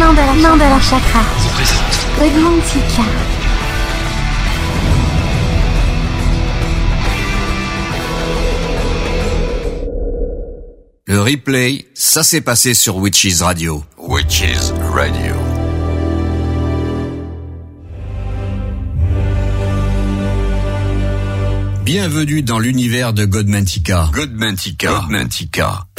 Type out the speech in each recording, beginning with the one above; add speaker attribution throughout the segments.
Speaker 1: Mandala, Mandala Chakra. Godmantica.
Speaker 2: Le replay, ça s'est passé sur Witches Radio.
Speaker 3: Witches Radio.
Speaker 2: Bienvenue dans l'univers de Godmantica.
Speaker 3: Godmantica. Godmantica.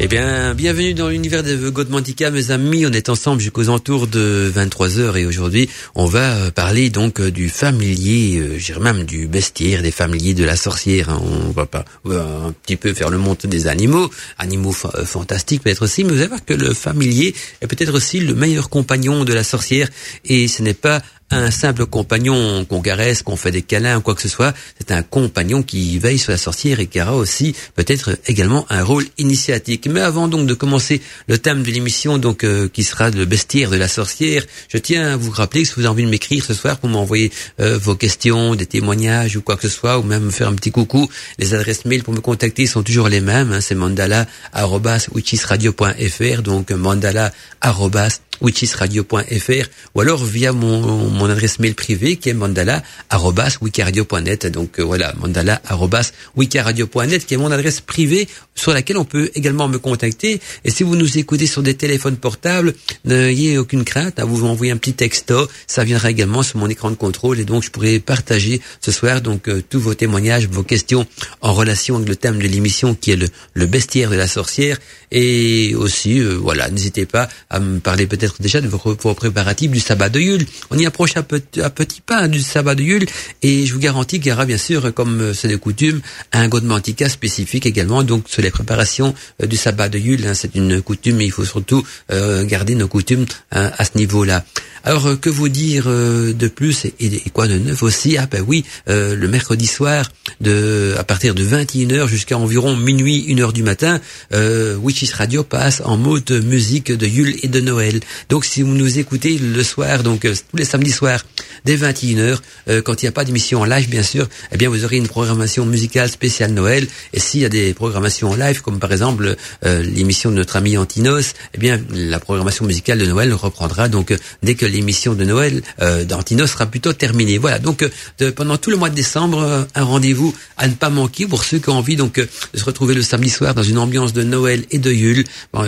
Speaker 4: Eh bien, bienvenue dans l'univers de Godmantica, mes amis. On est ensemble jusqu'aux entours de 23 heures et aujourd'hui, on va euh, parler donc euh, du familier, euh, même du bestiaire, des familiers de la sorcière. Hein. On va pas un petit peu faire le monte des animaux, animaux fantastiques peut-être aussi, mais vous allez voir que le familier est peut-être aussi le meilleur compagnon de la sorcière et ce n'est pas un simple compagnon qu'on caresse, qu'on fait des câlins ou quoi que ce soit. C'est un compagnon qui veille sur la sorcière et qui aura aussi peut-être également un rôle initiatique. Mais avant donc de commencer le thème de l'émission, donc euh, qui sera le bestiaire de la sorcière, je tiens à vous rappeler que si vous avez envie de m'écrire ce soir pour m'envoyer euh, vos questions, des témoignages ou quoi que ce soit, ou même me faire un petit coucou, les adresses mail pour me contacter sont toujours les mêmes. Hein, c'est mandala@witchisradio.fr, donc mandala@ witchesradio.fr ou alors via mon, mon adresse mail privée qui est mandala@wikiradio.net. Donc euh, voilà, mandala@wikiradio.net qui est mon adresse privée sur laquelle on peut également me contacter. Et si vous nous écoutez sur des téléphones portables, n'ayez aucune crainte, à vous envoyer un petit texto, ça viendra également sur mon écran de contrôle et donc je pourrai partager ce soir donc euh, tous vos témoignages, vos questions en relation avec le thème de l'émission qui est le, le bestiaire de la sorcière et aussi euh, voilà, n'hésitez pas à me parler peut-être déjà de vos, préparatifs du sabbat de Yule. On y approche à, petit, pas du sabbat de Yule et je vous garantis qu'il y aura bien sûr, comme euh, c'est de coutume, un godmantica spécifique également donc sur les préparations euh, du sabbat de Yule. Hein. c'est une coutume, mais il faut surtout euh, garder nos coutumes hein, à ce niveau-là. Alors que vous dire de plus et, quoi de neuf aussi? Ah ben oui, le mercredi soir, de à partir de 21h jusqu'à environ minuit, 1h du matin, Witches Radio passe en mode musique de Yule et de Noël. Donc si vous nous écoutez le soir, donc euh, tous les samedis soirs, dès 21h, euh, quand il n'y a pas d'émission en live, bien sûr, eh bien vous aurez une programmation musicale spéciale Noël. Et s'il y a des programmations en live, comme par exemple euh, l'émission de notre ami Antinos, eh bien la programmation musicale de Noël reprendra donc dès que l'émission de Noël d'Antinos sera plutôt terminée. Voilà, donc pendant tout le mois de décembre, un rendez-vous à ne pas manquer pour ceux qui ont envie donc de se retrouver le samedi soir dans une ambiance de Noël et de Yule.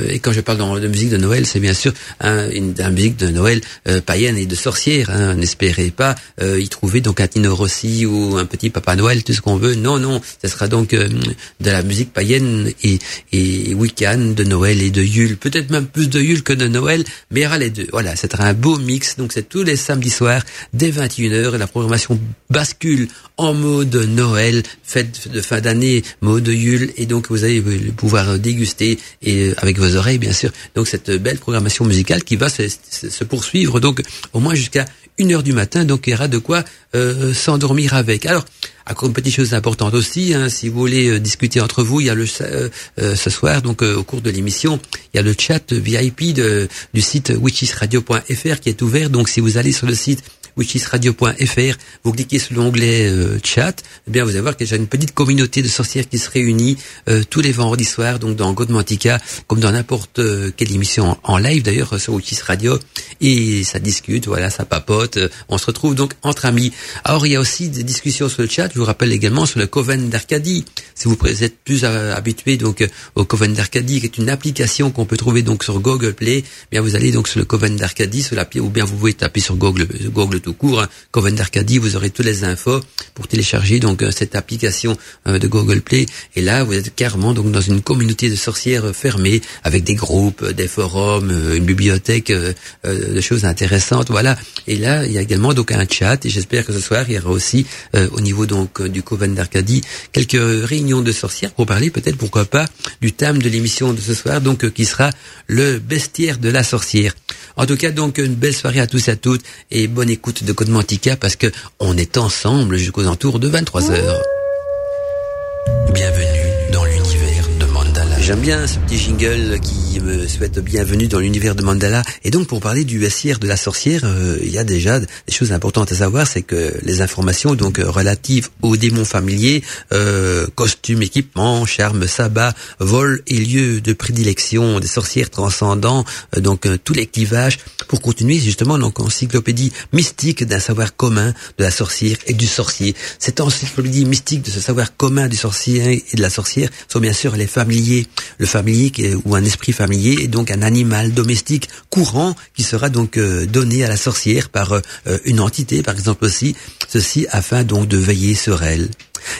Speaker 4: et quand je parle de musique de Noël, c'est bien sûr une, musique de Noël euh, païenne et de sorcière. Hein. N'espérez pas euh, y trouver donc un Tino Rossi ou un petit Papa Noël, tout ce qu'on veut. Non, non, ce sera donc euh, de la musique païenne et, et week-end de Noël et de Yule. Peut-être même plus de Yule que de Noël, mais il y aura les deux. Voilà, c'est un beau Donc c'est tous les samedis soirs dès 21h. La programmation bascule en mode Noël, fête de fin d'année, mode Yule, et donc vous allez pouvoir déguster et avec vos oreilles bien sûr. Donc cette belle programmation musicale qui va se, poursuivre donc au moins jusqu'à une heure du matin, donc il y aura de quoi euh, s'endormir avec. Alors, une petite chose importante aussi, hein, si vous voulez euh, discuter entre vous, il y a le euh, ce soir, donc au cours de l'émission, il y a le chat VIP de, du site witchesradio.fr qui est ouvert. Donc, si vous allez sur le site witchisradio.fr, vous cliquez sur l'onglet euh, chat, eh bien vous allez voir qu'il y a une petite communauté de sorcières qui se réunit euh, tous les vendredis soirs, donc dans Godmantica, comme dans n'importe euh, quelle émission en, live d'ailleurs sur Witchis Radio, et ça discute, voilà, ça papote, on se retrouve donc entre amis. Alors il y a aussi des discussions sur le chat, je vous rappelle également sur le Coven d'Arcadie. Si vous êtes plus habitué donc au Coven d'Arcadie, qui est une application qu'on peut trouver donc sur Google Play, eh bien vous allez donc sur le Coven d'Arcadie, sur la ou bien vous pouvez taper sur Google, Google tout court, hein. Coven d'Arcadie, vous aurez toutes les infos pour télécharger donc euh, cette application euh, de Google Play. Et là, vous êtes carrément donc dans une communauté de sorcières euh, fermée avec des groupes, des forums, une bibliothèque de choses intéressantes. Voilà. Et là, il y a également donc un chat. Et j'espère que ce soir, il y aura aussi au niveau donc du Coven d'Arcadie quelques réunions de sorcières pour parler peut-être pourquoi pas du thème de l'émission de ce soir, donc qui sera le bestiaire de la sorcière. En tout cas, donc une belle soirée à tous et à toutes et bonne écoute de Code Mantica parce que on est ensemble jusqu'aux entours de 23 heures.
Speaker 3: Bienvenue dans l'univers de Mandala.
Speaker 4: J'aime bien ce petit jingle qui me souhaite bienvenue dans l'univers de Mandala. Et donc pour parler du bestiaire de la sorcière, euh, il y a déjà des choses importantes à savoir, c'est que les informations donc euh, relatives aux démons familiers, euh, costumes, équipements, charmes, sabbat, vol et lieux de prédilection des sorcières transcendants, euh, donc tous les clivages, pour continuer justement donc encyclopédie mystique d'un savoir commun de la sorcière et du sorcier. Cette encyclopédie mystique de ce savoir commun du sorcier et de la sorcière sont bien sûr les familiers le familier ou un esprit familier est donc un animal domestique courant qui sera donc euh, donné à la sorcière par euh, une entité, par exemple aussi, ceci afin donc de veiller sur elle.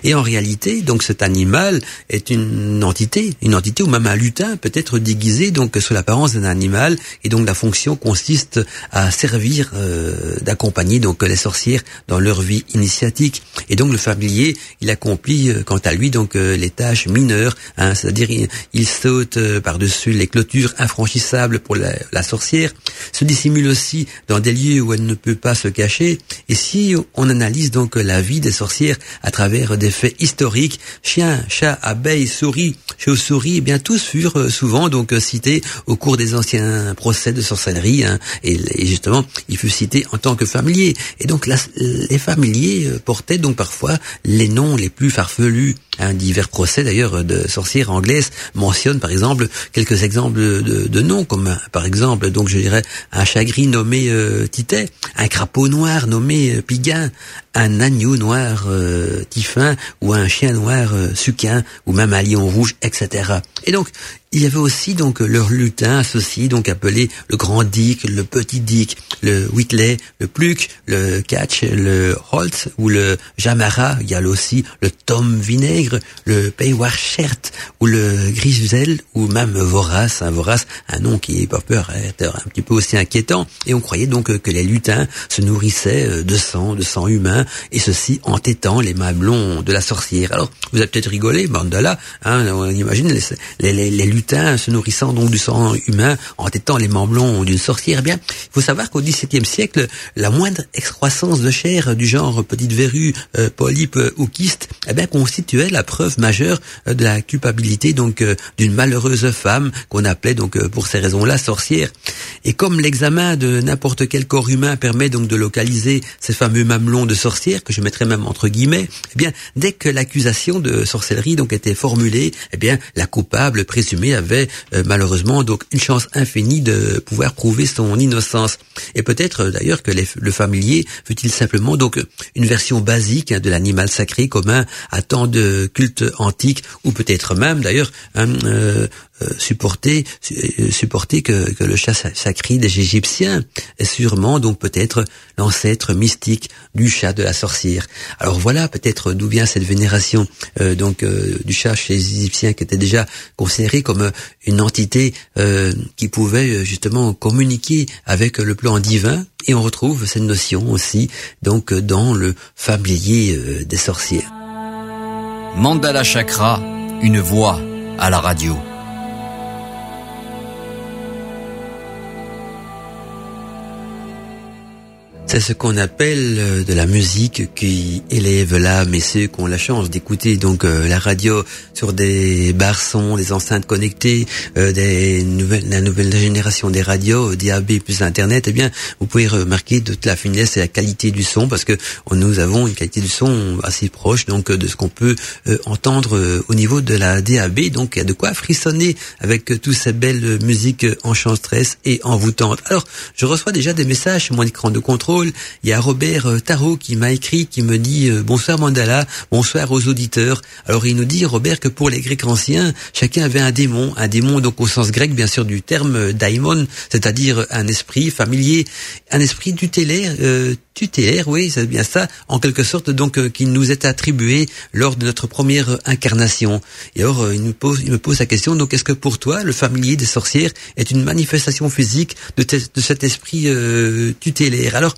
Speaker 4: Et en réalité, donc cet animal est une entité, une entité ou même un lutin peut être déguisé donc sous l'apparence d'un animal et donc la fonction consiste à servir euh, d'accompagner donc les sorcières dans leur vie initiatique. Et donc le familier, il accomplit euh, quant à lui donc euh, les tâches mineures, hein, c'est-à-dire il, saute par-dessus les clôtures infranchissables pour la, la sorcière, se dissimule aussi dans des lieux où elle ne peut pas se cacher. Et si on analyse donc la vie des sorcières à travers des faits historiques. Chiens, chats, abeilles, souris, chauves-souris, eh bien tous furent euh, souvent donc euh, cités au cours des anciens procès de sorcellerie. Hein, et, justement, il fut cité en tant que familier. Et donc les familiers euh, portaient donc parfois les noms les plus farfelus. Un divers procès d'ailleurs de sorcières anglaises mentionnent par exemple quelques exemples de, noms, comme par exemple donc je dirais un chagrin nommé euh, Titet, un crapaud noir nommé Piguin, un agneau noir euh, ou un chien noir euh, Suquin ou même un lion rouge, etc. Et donc il y avait aussi donc leur lutin associé, donc appelé le grand Dick, le petit Dick, le Whitley, le Pluck, le Catch, le Holtz ou le Jamara. Il y a aussi le Tom Vinaigre, le Paywarchert ou le Grisel ou même Vorace. Un Vorace, un nom qui, pas peur, est un petit peu aussi inquiétant. Et on croyait donc que les lutins se nourrissaient de sang, de sang humain, et ceci en tétant les mamelons de la sorcière. Alors, vous avez peut-être rigolé, Mandala, hein, on imagine les, les, les, les se nourrissant donc du sang humain en tétant les membrons d'une sorcière. Eh bien, il faut savoir qu'au XVIIe siècle, la moindre excroissance de chair du genre petite verrue, euh, polype ou kyste, eh bien, constituait la preuve majeure euh, de la culpabilité donc euh, d'une malheureuse femme qu'on appelait donc pour ces raisons-là sorcière. Et comme l'examen de n'importe quel corps humain permet donc de localiser ces fameux mamelons de sorcière que je mettrais même entre guillemets, eh bien, dès que l'accusation de sorcellerie donc était formulée, eh bien, la coupable présumée avait euh, malheureusement donc une chance infinie de pouvoir prouver son innocence. Et peut-être euh, d'ailleurs que le familier fut-il simplement donc une version basique hein, de l'animal sacré commun à tant de cultes antiques, ou peut-être même d'ailleurs euh, euh, supporter euh, supporter que, que le chat sacré des Égyptiens est sûrement donc peut-être l'ancêtre mystique du chat de la sorcière. Alors voilà peut-être d'où vient cette vénération euh, donc du chat chez les Égyptiens qui était déjà considéré comme une entité qui pouvait justement communiquer avec le plan divin et on retrouve cette notion aussi donc dans le familier des sorcières.
Speaker 2: Mandala Chakra, une voix à la radio.
Speaker 4: C'est ce qu'on appelle euh, de la musique qui élève l'âme et ceux qui ont la chance d'écouter donc euh, la radio sur des barres des enceintes connectées, euh, des nouvelles, la nouvelle génération des radios, DAB plus Internet, eh bien vous pouvez remarquer toute la finesse et la qualité du son parce que nous avons une qualité du son assez proche donc de ce qu'on peut entendre au niveau de la DAB. Donc il y a de quoi frissonner avec toutes ces belles musiques enchanteresses et envoûtantes. Alors je reçois déjà des messages sur mon écran de contrôle il y a Robert euh, Tarot qui m'a écrit, qui me dit euh, bonsoir Mandala, bonsoir aux auditeurs. Alors il nous dit Robert que pour les Grecs anciens, chacun avait un démon, un démon donc au sens grec bien sûr du terme euh, daimon, c'est-à-dire un esprit familier, un esprit tutélaire, tutélaire, oui, c'est bien ça, en quelque sorte donc qui nous est attribué lors de notre première incarnation. Et alors il nous pose, il me pose la question donc est-ce que pour toi le familier des sorcières est une manifestation physique de, cet esprit tutélaire? Alors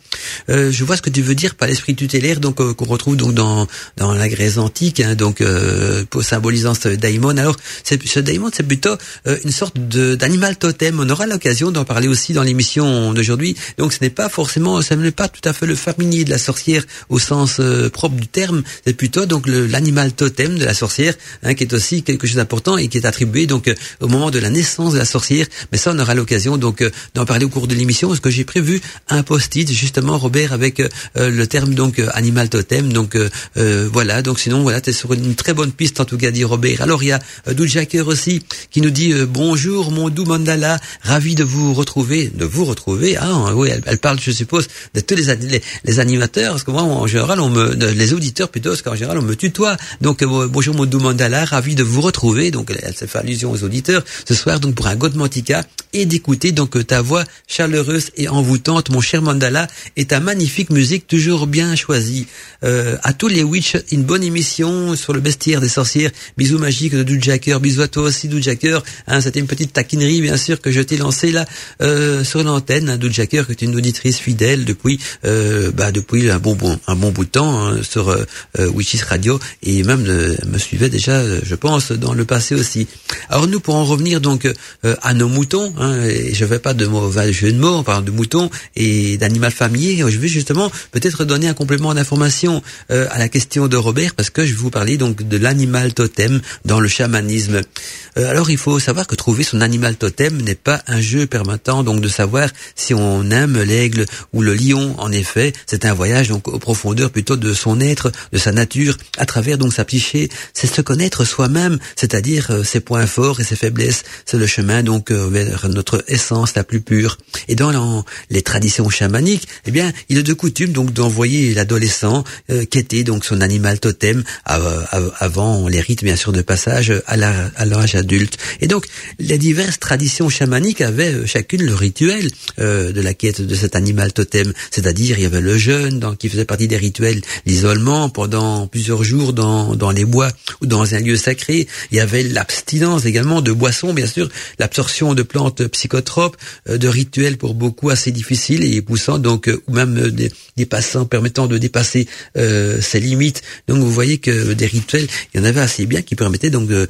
Speaker 4: Euh, je vois ce que tu veux dire par l'esprit tutélaire, donc euh, qu'on retrouve donc dans dans la Grèce antique, hein, donc euh, pour symbolisant ce daimon. Alors, ce daimon, c'est plutôt une sorte d'animal totem. On aura l'occasion d'en parler aussi dans l'émission d'aujourd'hui. Donc, ce n'est pas forcément, ça n'est pas tout à fait le familier de la sorcière au sens propre du terme. C'est plutôt donc l'animal totem de la sorcière, hein, qui est aussi quelque chose d'important et qui est attribué donc au moment de la naissance de la sorcière. Mais ça, on aura l'occasion donc d'en parler au cours de l'émission, parce que j'ai prévu un post-it justement, Robert, avec euh, le terme donc euh, animal totem. Donc euh, voilà. Donc sinon voilà, t'es sur une très bonne piste en tout cas, dit Robert. Alors il y a Jacker aussi qui nous dit bonjour mon doux mandala, ravi de vous retrouver, de vous retrouver. Ah oui, elle, parle, je suppose, de tous les, les, animateurs, parce que moi en général on me, les auditeurs plutôt, parce qu'en général on me tutoie. Donc bonjour mon doux mandala, ravi de vous retrouver. Donc elle, se fait allusion aux auditeurs ce soir donc pour un Godmantica et d'écouter donc ta voix chaleureuse et envoûtante, mon cher Mandala, et ta magnifique musique toujours bien choisie. Euh, à tous les witch, une bonne émission sur le bestiaire des sorcières. Bisous magiques de Jacker, bisous à toi aussi Jacker. Hein, C'était une petite taquinerie bien sûr que je t'ai lancée là euh, sur l'antenne. Hein, Jacker, qui est une auditrice fidèle depuis euh, bah, depuis un bon, bon un bon bout de temps hein, sur euh, euh Witches Radio et même euh, me suivait déjà, je pense, dans le passé aussi. Alors nous pour en revenir donc à nos moutons, hein, je vais pas de mauvais jeu de mots, on parle de moutons et d'animal familier. Je vais justement peut-être donner un complément d'information euh, à la question de Robert parce que je vais vous parler donc de l'animal totem dans le chamanisme. Euh, alors il faut savoir que trouver son animal totem n'est pas un jeu permettant donc de savoir si on aime l'aigle ou le lion. En effet, c'est un voyage donc aux profondeurs plutôt de son être, de sa nature, à travers donc sa psyché. C'est se connaître soi-même, c'est-à-dire euh, ses points forts et ses faiblesses. C'est le chemin donc vers notre essence la plus pure. Et dans les traditions chamaniques, eh bien, il est de coutume donc d'envoyer l'adolescent euh, était donc son animal totem avant les rites bien sûr de passage à l'âge adulte. Et donc les diverses traditions chamaniques avaient euh, chacune le rituel euh, de la quête de cet animal totem, c'est-à-dire il y avait le jeûne donc, qui faisait partie des rituels, l'isolement pendant plusieurs jours dans, dans les bois ou dans un lieu sacré, il y avait l'abstinence également de boissons bien sûr, l'absorption de plantes psychotropes, euh, de rituels pour beaucoup assez difficiles et poussant donc ou même des, des passants permettant de dépasser euh, ses limites. Donc vous voyez que des rituels, il y en avait assez bien qui permettaient donc de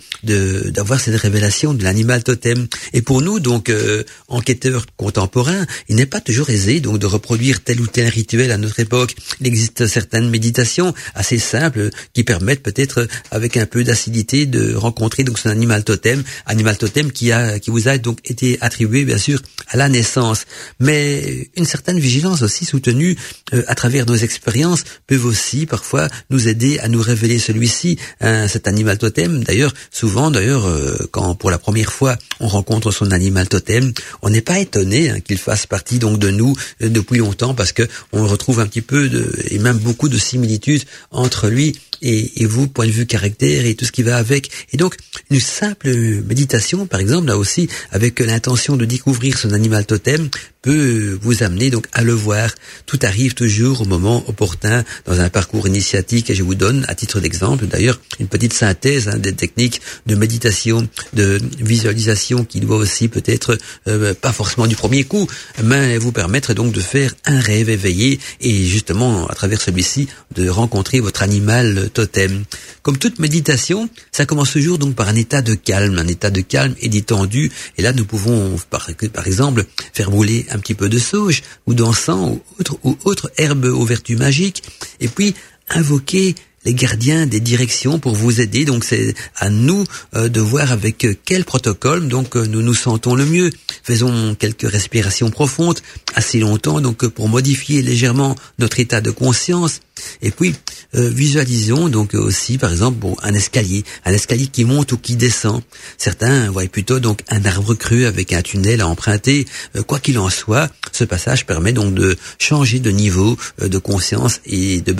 Speaker 4: d'avoir cette révélation de l'animal totem. Et pour nous donc euh, enquêteurs contemporains, il n'est pas toujours aisé donc de reproduire tel ou tel rituel à notre époque. Il existe certaines méditations assez simples qui permettent peut-être avec un peu d'acidité de rencontrer donc son animal totem, animal totem qui a qui vous a donc été attribué bien sûr à la naissance. Mais une certaine vigilance aussi soutenue euh, à travers nos expériences peuvent aussi parfois nous aider à nous révéler celui-ci, hein, cet animal totem. D'ailleurs, souvent, d'ailleurs, euh, quand pour la première fois on rencontre son animal totem, on n'est pas étonné hein, qu'il fasse partie donc de nous euh, depuis longtemps parce que on retrouve un petit peu de, et même beaucoup de similitudes entre lui et, et, vous, point de vue caractère et tout ce qui va avec. Et donc, une simple méditation, par exemple, là aussi, avec l'intention de découvrir son animal totem, peut vous amener donc à le voir. Tout arrive toujours au moment opportun dans un parcours initiatique et je vous donne à titre d'exemple d'ailleurs une petite synthèse hein, des techniques de méditation, de visualisation qui doit aussi peut-être euh, pas forcément du premier coup, mais vous permettre donc de faire un rêve éveillé et justement à travers celui-ci de rencontrer votre animal totem. Comme toute méditation, ça commence toujours donc par un état de calme, un état de calme et détendu et là nous pouvons par, par exemple faire brûler un petit peu de sauge ou d'encens ou autre, ou autre herbe aux vertus magiques, et puis invoquer les gardiens des directions pour vous aider. Donc c'est à nous euh, de voir avec quel protocole donc euh, nous nous sentons le mieux. Faisons quelques respirations profondes assez longtemps donc pour modifier légèrement notre état de conscience et puis, euh, visualisons donc aussi, par exemple, bon, un escalier, un escalier qui monte ou qui descend. Certains voient plutôt donc un arbre cru avec un tunnel à emprunter. Euh, quoi qu'il en soit, ce passage permet donc de changer de niveau euh, de conscience et de,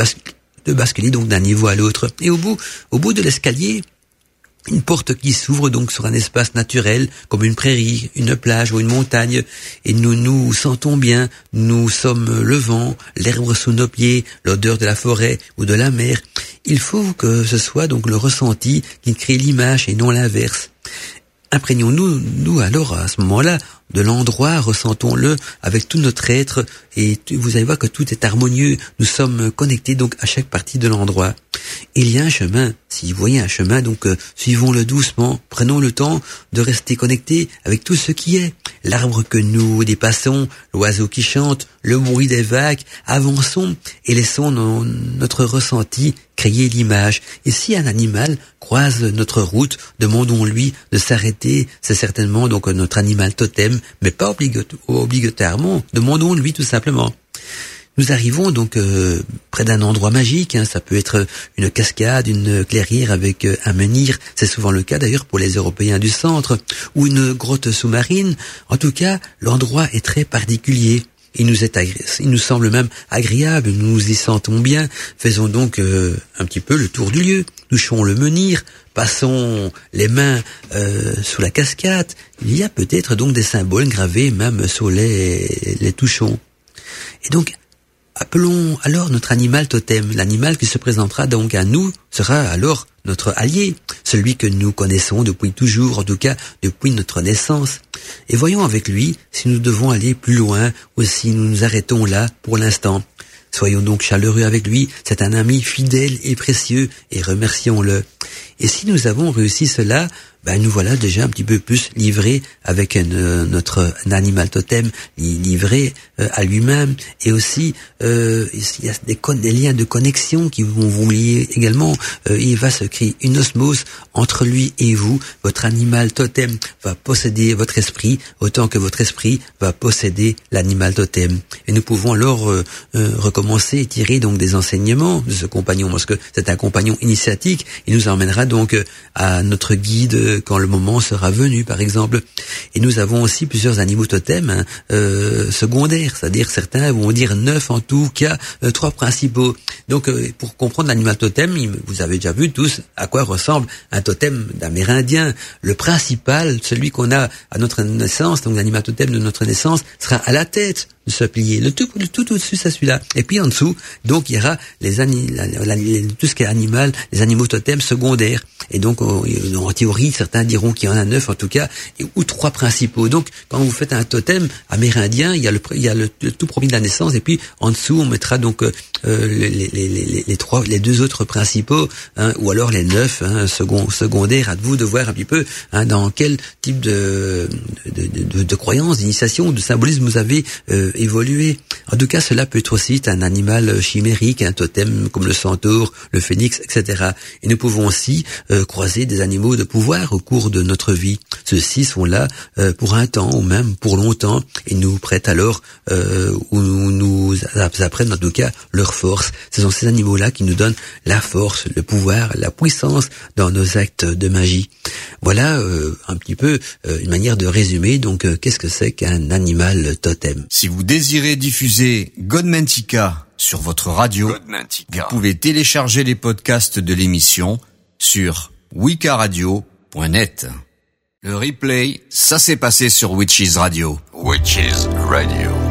Speaker 4: de basculer donc d'un niveau à l'autre. Et au bout, au bout de l'escalier, une porte qui s'ouvre donc sur un espace naturel, comme une prairie, une plage ou une montagne, et nous nous sentons bien, nous sommes le vent, l'herbe sous nos pieds, l'odeur de la forêt ou de la mer. Il faut que ce soit donc le ressenti qui crée l'image et non l'inverse. Imprégnons-nous, nous alors à ce moment-là, de l'endroit, ressentons-le avec tout notre être et vous allez voir que tout est harmonieux. Nous sommes connectés donc à chaque partie de l'endroit. Il y a un chemin. Si vous voyez un chemin, donc euh, suivons-le doucement. Prenons le temps de rester connectés avec tout ce qui est. L'arbre que nous dépassons, l'oiseau qui chante, le bruit des vagues. Avançons et laissons notre ressenti créer l'image. Et si un animal croise notre route, demandons-lui de s'arrêter. C'est certainement donc notre animal totem, mais pas obligatoirement. Demandons-lui tout simplement. Nous arrivons donc euh, près d'un endroit magique. Hein. Ça peut être une cascade, une clairière avec euh, un menhir. C'est souvent le cas d'ailleurs pour les Européens du centre, ou une grotte sous-marine. En tout cas, l'endroit est très particulier. Il nous est il nous semble même agréable, nous y sentons bien. Faisons donc euh, un petit peu le tour du lieu. Touchons le menhir, passons les mains sous la cascade. Il y a peut-être donc des symboles gravés même sur les, les touchons. Et donc Appelons alors notre animal totem. L'animal qui se présentera donc à nous sera alors notre allié, celui que nous connaissons depuis toujours, en tout cas depuis notre naissance. Et voyons avec lui si nous devons aller plus loin ou si nous nous arrêtons là pour l'instant. Soyons donc chaleureux avec lui, c'est un ami fidèle et précieux, et remercions-le. Et si nous avons réussi cela, ben nous voilà déjà un petit peu plus livrés avec euh, notre animal totem livré euh, à lui-même. Et aussi euh, il y a des, des, liens de connexion qui vont vous lier également. Il va se créer une osmose entre lui et vous. Votre animal totem va posséder votre esprit autant que votre esprit va posséder l'animal totem. Et nous pouvons alors recommencer et tirer donc des enseignements de ce compagnon. Parce que c'est un compagnon initiatique il nous emmènera donc à notre guide quand le moment sera venu, par exemple. Et nous avons aussi plusieurs animaux totems hein, euh, secondaires, c'est-à-dire certains vont dire neuf en tout cas, euh, trois principaux. Donc, euh, pour comprendre l'animal totem, vous avez déjà vu tous à quoi ressemble un totem d'Amérindien. Le principal, celui qu'on a à notre naissance, donc l'animal totem de notre naissance, sera à la tête de se plier. Le tout, le tout au-dessus, c'est celui-là. Et puis en dessous, donc il y aura les, tout ce qui est animal, les animaux totems secondaires. Et donc en, théorie, certains diront qu'il y en a neuf en tout cas, ou trois principaux. Donc quand vous faites un totem amérindien, il y a le, il y a le, tout premier de la naissance, et puis en dessous on mettra donc euh, les, les, les, les, trois, les deux autres principaux, hein, ou alors les neuf hein, second, secondaires. À vous de voir un petit peu hein, dans quel type de de, de, de, croyance, d'initiation, de symbolisme vous avez euh, évoluer. En tout cas, cela peut être aussi un animal chimérique, un totem comme le centaure, le phénix, etc. Et nous pouvons aussi euh, croiser des animaux de pouvoir au cours de notre vie. Ceux-ci sont là euh, pour un temps ou même pour longtemps et nous prêtent alors euh, ou nous apprennent en tout cas leur force. Ce sont ces animaux-là qui nous donnent la force, le pouvoir, la puissance dans nos actes de magie. Voilà un petit peu une manière de résumer. Donc, qu'est-ce que c'est qu'un animal totem?
Speaker 2: Si vous désirez diffuser Godmantica sur votre radio, vous pouvez télécharger les podcasts de l'émission sur wikaradio.net. Le replay, ça s'est passé sur Witches Radio.
Speaker 3: Witches Radio.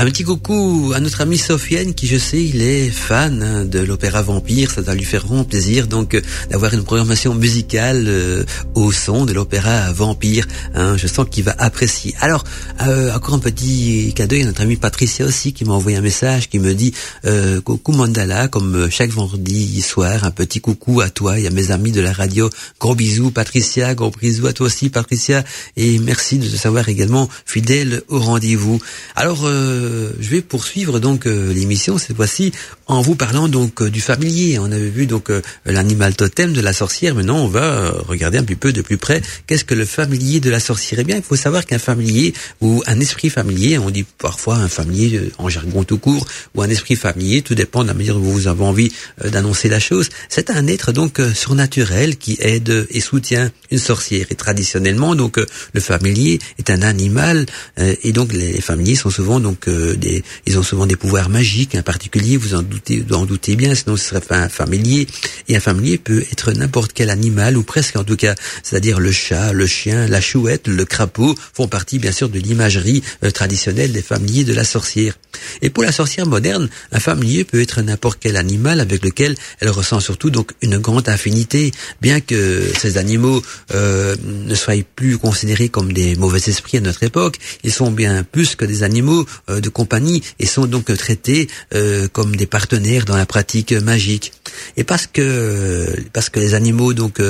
Speaker 4: Un petit coucou à notre ami Sofiane qui je sais il est fan hein, de l'opéra Vampire, ça va lui faire vraiment plaisir donc euh, d'avoir une programmation musicale euh, au son de l'opéra Vampire. Hein, je sens qu'il va apprécier. Alors euh, encore un petit cadeau, il y a notre ami Patricia aussi qui m'a envoyé un message qui me dit coucou Mandala comme chaque vendredi soir un petit coucou à toi et à mes amis de la radio. Gros bisous Patricia, gros bisous à toi aussi Patricia et merci de te savoir également fidèle au rendez-vous. Alors euh, je vais poursuivre donc euh, l'émission cette fois-ci en vous parlant donc euh, du familier. On avait vu donc l'animal totem de la sorcière. Maintenant, on va regarder un petit peu de plus près qu'est-ce que le familier de la sorcière. Eh bien, il faut savoir qu'un familier ou un esprit familier, on dit parfois un familier en jargon tout court ou un esprit familier, tout dépend de la manière dont vous avez envie d'annoncer la chose. C'est un être donc surnaturel qui aide et soutient une sorcière. Et traditionnellement, donc le familier est un animal et donc les familiers sont souvent donc des, ils ont souvent des pouvoirs magiques, en particulier, vous en doutez, vous en doutez bien, sinon ce serait un familier. Et un familier peut être n'importe quel animal, ou presque en tout cas, c'est-à-dire le chat, le chien, la chouette, le crapaud, font partie bien sûr de l'imagerie traditionnelle des familiers de la sorcière. Et pour la sorcière moderne, un familier peut être n'importe quel animal avec lequel elle ressent surtout donc une grande affinité, bien que ces animaux euh, ne soient plus considérés comme des mauvais esprits à notre époque, ils sont bien plus que des animaux euh, de compagnie et sont donc traités euh, comme des partenaires dans la pratique magique. Et parce que parce que les animaux donc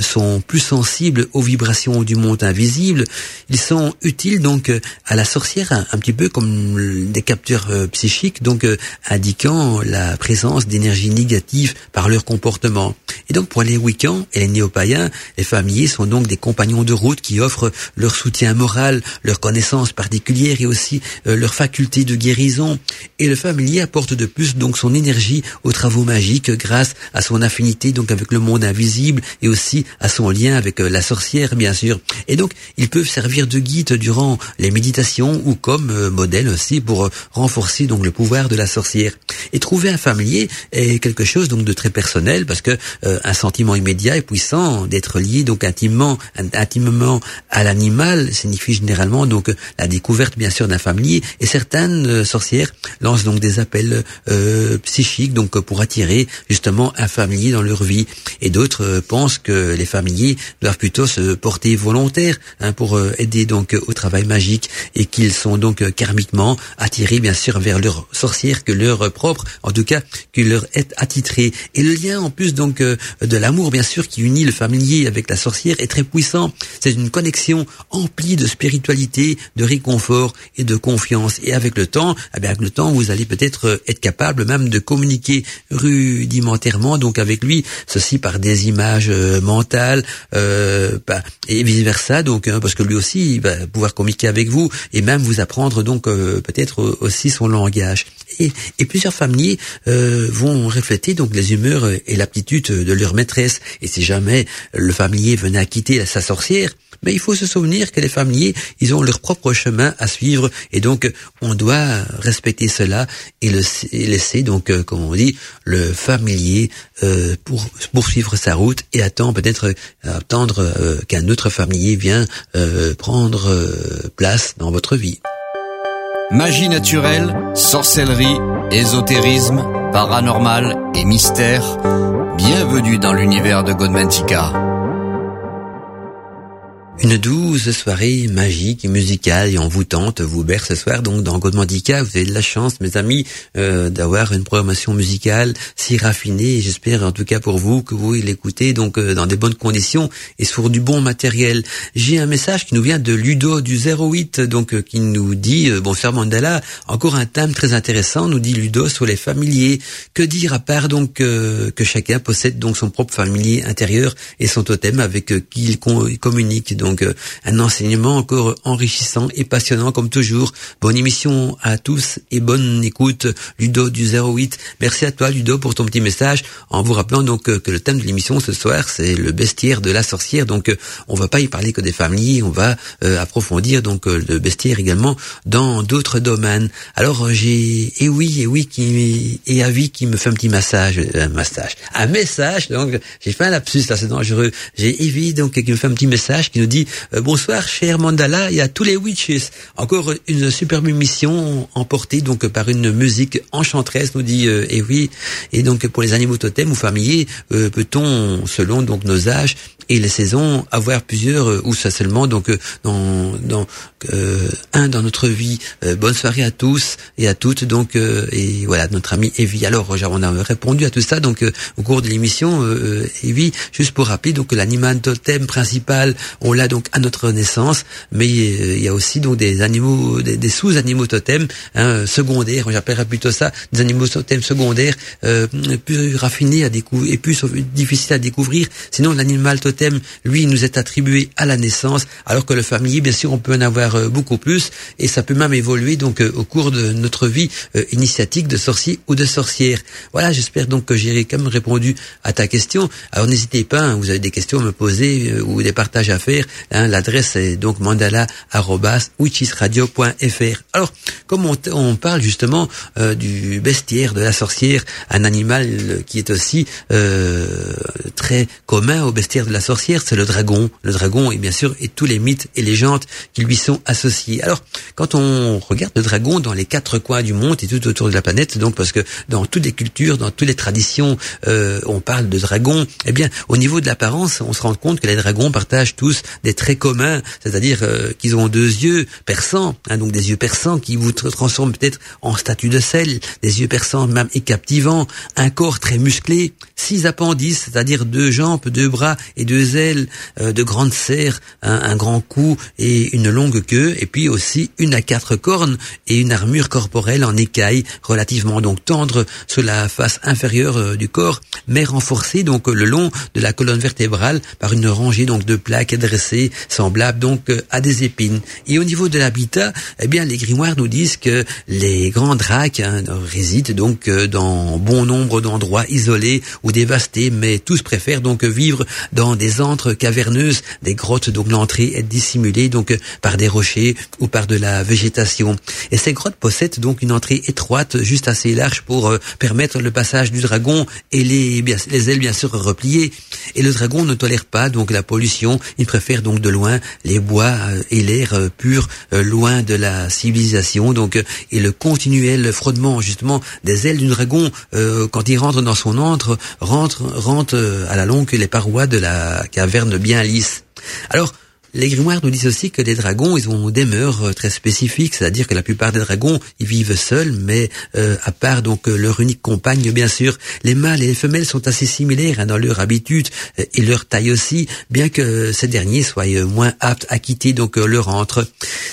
Speaker 4: sont plus sensibles aux vibrations du monde invisible, ils sont utiles donc à la sorcière un, petit peu comme des capteurs psychiques, donc indiquant la présence d'énergie négative par leur comportement. Et donc pour les week-ends et les néo-païens, les familiers sont donc des compagnons de route qui offrent leur soutien moral, leur connaissance particulière et aussi euh, leur faculté de guérison. Et le familier apporte de plus donc son énergie aux travaux magiques grâce à son affinité donc avec le monde invisible et aussi à son lien avec euh, la sorcière bien sûr. Et donc ils peuvent servir de guide durant les méditations ou comme euh, modèle aussi pour renforcer donc le pouvoir de la sorcière. Et trouver un familier est quelque chose donc de très personnel parce que un sentiment immédiat et puissant d'être lié donc intimement intimement à l'animal signifie généralement donc la découverte bien sûr d'un familier et certaines euh, sorcières lancent donc des appels euh, psychiques donc pour attirer justement un familier dans leur vie et d'autres euh, pensent que les familiers doivent plutôt se porter volontaires hein, pour aider donc au travail magique et qu'ils sont donc karmiquement attirés bien sûr vers leur sorcière que leur propre en tout cas qui leur est attitré et le lien en plus donc de l'amour bien sûr qui unit le familier avec la sorcière est très puissant. C'est une connexion emplie de spiritualité, de réconfort et de confiance. Et avec le temps, eh bien avec le temps, vous allez peut-être euh, être capable même de communiquer rudimentairement, donc avec lui, ceci par des images euh, mentales euh, bah, et vice versa. Donc hein, parce que lui aussi, il va pouvoir communiquer avec vous et même vous apprendre donc peut-être aussi son langage. Et, plusieurs familles vont refléter donc les humeurs et l'aptitude de leur maîtresse. Et si jamais le familier venait à quitter sa sorcière, mais il faut se souvenir que les familiers, ils ont leur propre chemin à suivre et donc on doit respecter cela et, laisser donc, euh, comme on dit, le familier euh, pour poursuivre sa route et attendre peut-être euh, attendre qu'un autre familier vienne prendre place dans votre vie.
Speaker 2: Magie naturelle, sorcellerie, ésotérisme, paranormal et mystère. Bienvenue dans l'univers de Godmantica.
Speaker 4: Une douce soirée magique musicale et envoûtante vous berce ce soir donc dans Godmandica. Vous avez de la chance, mes amis, euh, d'avoir une programmation musicale si raffinée. J'espère en tout cas pour vous que vous l'écoutez donc euh, dans des bonnes conditions et sur du bon matériel. J'ai un message qui nous vient de Ludo du 08 donc euh, qui nous dit bon bonsoir Mandala, encore un thème très intéressant. Nous dit Ludo sur les familiers. Que dire à part donc que chacun possède donc son propre familier intérieur et son totem avec qui il communique. Donc, donc euh, un enseignement encore enrichissant et passionnant comme toujours. Bonne émission à tous et bonne écoute Ludo du 08. Merci à toi Ludo pour ton petit message en vous rappelant donc euh, que le thème de l'émission ce soir c'est le bestiaire de la sorcière. Donc euh, on va pas y parler que des familles, on va approfondir donc le bestiaire également dans d'autres domaines. Alors j'ai et oui et oui qui et Avi qui me fait un petit massage un massage un message donc j'ai fait un lapsus là c'est dangereux. J'ai Evie donc qui me fait un petit message qui nous dit euh, bonsoir cher Mandala et à tous les witches. Encore une superbe émission emportée donc par une musique enchanteresse nous dit euh, et oui et donc pour les animaux totems ou familiers euh, peut-on selon donc nos âges et les saisons avoir plusieurs ou ça seulement donc dans dans un dans notre vie. bonne soirée à tous et à toutes donc et voilà notre ami Evie. Alors on a répondu à tout ça donc au cours de l'émission Evie juste pour rappeler donc l'animal totem principal on l'a donc à notre naissance, mais euh, il y a aussi donc des animaux, des, sous-animaux totems hein, secondaires, j'appellerais plutôt ça des animaux totems secondaires euh, plus raffinés à découvrir et plus difficiles à découvrir. Sinon, l'animal totem, lui, nous est attribué à la naissance, alors que le familier, bien sûr, on peut en avoir euh, beaucoup plus, et ça peut même évoluer donc au cours de notre vie initiatique de sorcier ou de sorcière. Voilà, j'espère donc que j'ai quand même répondu à ta question. Alors n'hésitez pas, hein, vous avez des questions à me poser ou des partages à faire Hein, L'adresse est donc mandala@witchesradio.fr. Alors, comme on, parle justement euh, du bestiaire de la sorcière, un animal qui est aussi euh, très commun au bestiaire de la sorcière, c'est le dragon. Le dragon, et bien sûr, et tous les mythes et légendes qui lui sont associés. Alors, quand on regarde le dragon dans les quatre coins du monde et tout autour de la planète, donc parce que dans toutes les cultures, dans toutes les traditions, euh, on parle de dragon, eh bien, au niveau de l'apparence, on se rend compte que les dragons partagent tous traits communs, c'est-à-dire euh, qu'ils ont deux yeux perçants, hein, donc des yeux perçants qui vous transforment peut-être en statue de sel, des yeux perçants même et captivants, un corps très musclé, six appendices, c'est-à-dire deux jambes, deux bras et deux ailes, euh, de grandes serres, un grand cou et une longue queue, et puis aussi une à quatre cornes et une armure corporelle en écaille relativement donc tendre sur la face inférieure euh, du corps, mais renforcée donc le long de la colonne vertébrale par une rangée donc de plaques dressées semblables donc euh, à des épines. Et au niveau de l'habitat, eh bien les grimoires nous disent que les grands dracs hein, résident donc euh, dans bon nombre d'endroits isolés ou dévastés, mais tous préfèrent donc vivre dans des antres caverneuses, des grottes dont l'entrée est dissimulée donc par des rochers ou par de la végétation. Et ces grottes possèdent donc une entrée étroite, juste assez large pour euh, permettre le passage du dragon et les, les ailes bien sûr repliées. Et le dragon ne tolère pas donc la pollution. Il préfère donc de loin les bois euh, et l'air euh, pur, loin de la civilisation. Donc et le continuel frottement justement des ailes du dragon quand il rentre dans son antre rentre rentre à la longue les parois de la caverne bien lisses. Alors les grimoires nous disent aussi que les dragons, ils ont des mœurs euh, très spécifiques, c'est-à-dire que la plupart des dragons, ils vivent seuls, mais euh, à part donc euh, leur unique compagne, bien sûr, les mâles et les femelles sont assez similaires hein, dans leur habitude et leur taille aussi, bien que ces derniers soient moins aptes à quitter donc leur antre.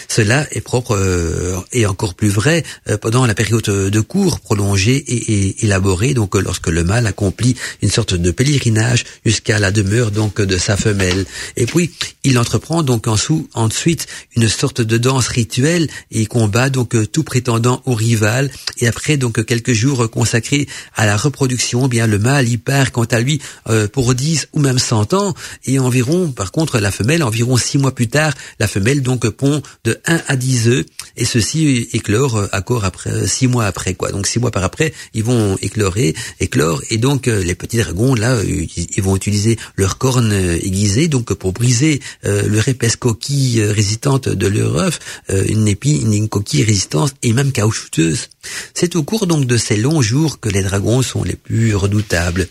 Speaker 4: Cela est propre et encore plus vrai pendant la période de cours prolongée et, et élaborée, donc lorsque le mâle accomplit une sorte de pèlerinage jusqu'à la demeure donc de sa femelle. Et puis il entreprend donc en sous, ensuite une sorte de danse rituelle et combat donc euh, tout prétendant au rival. Et après donc quelques jours consacrés à la reproduction, eh bien le mâle y part quant à lui euh, pour 10 ou même 100 ans. Et environ, par contre, la femelle, environ 6 mois plus tard, la femelle donc pond de 1 à 10 œufs. Et ceci éclore euh, à corps après 6 mois après quoi. Donc 6 mois par après, ils vont éclorer, éclore. Et donc les petits dragons là, ils vont utiliser leurs cornes aiguisées donc pour briser le épaisse coquille euh, résistante de leur œuf, euh, une épine, une coquille résistante et même caoutchouteuse. C'est au cours donc de ces longs jours que les dragons sont les plus redoutables.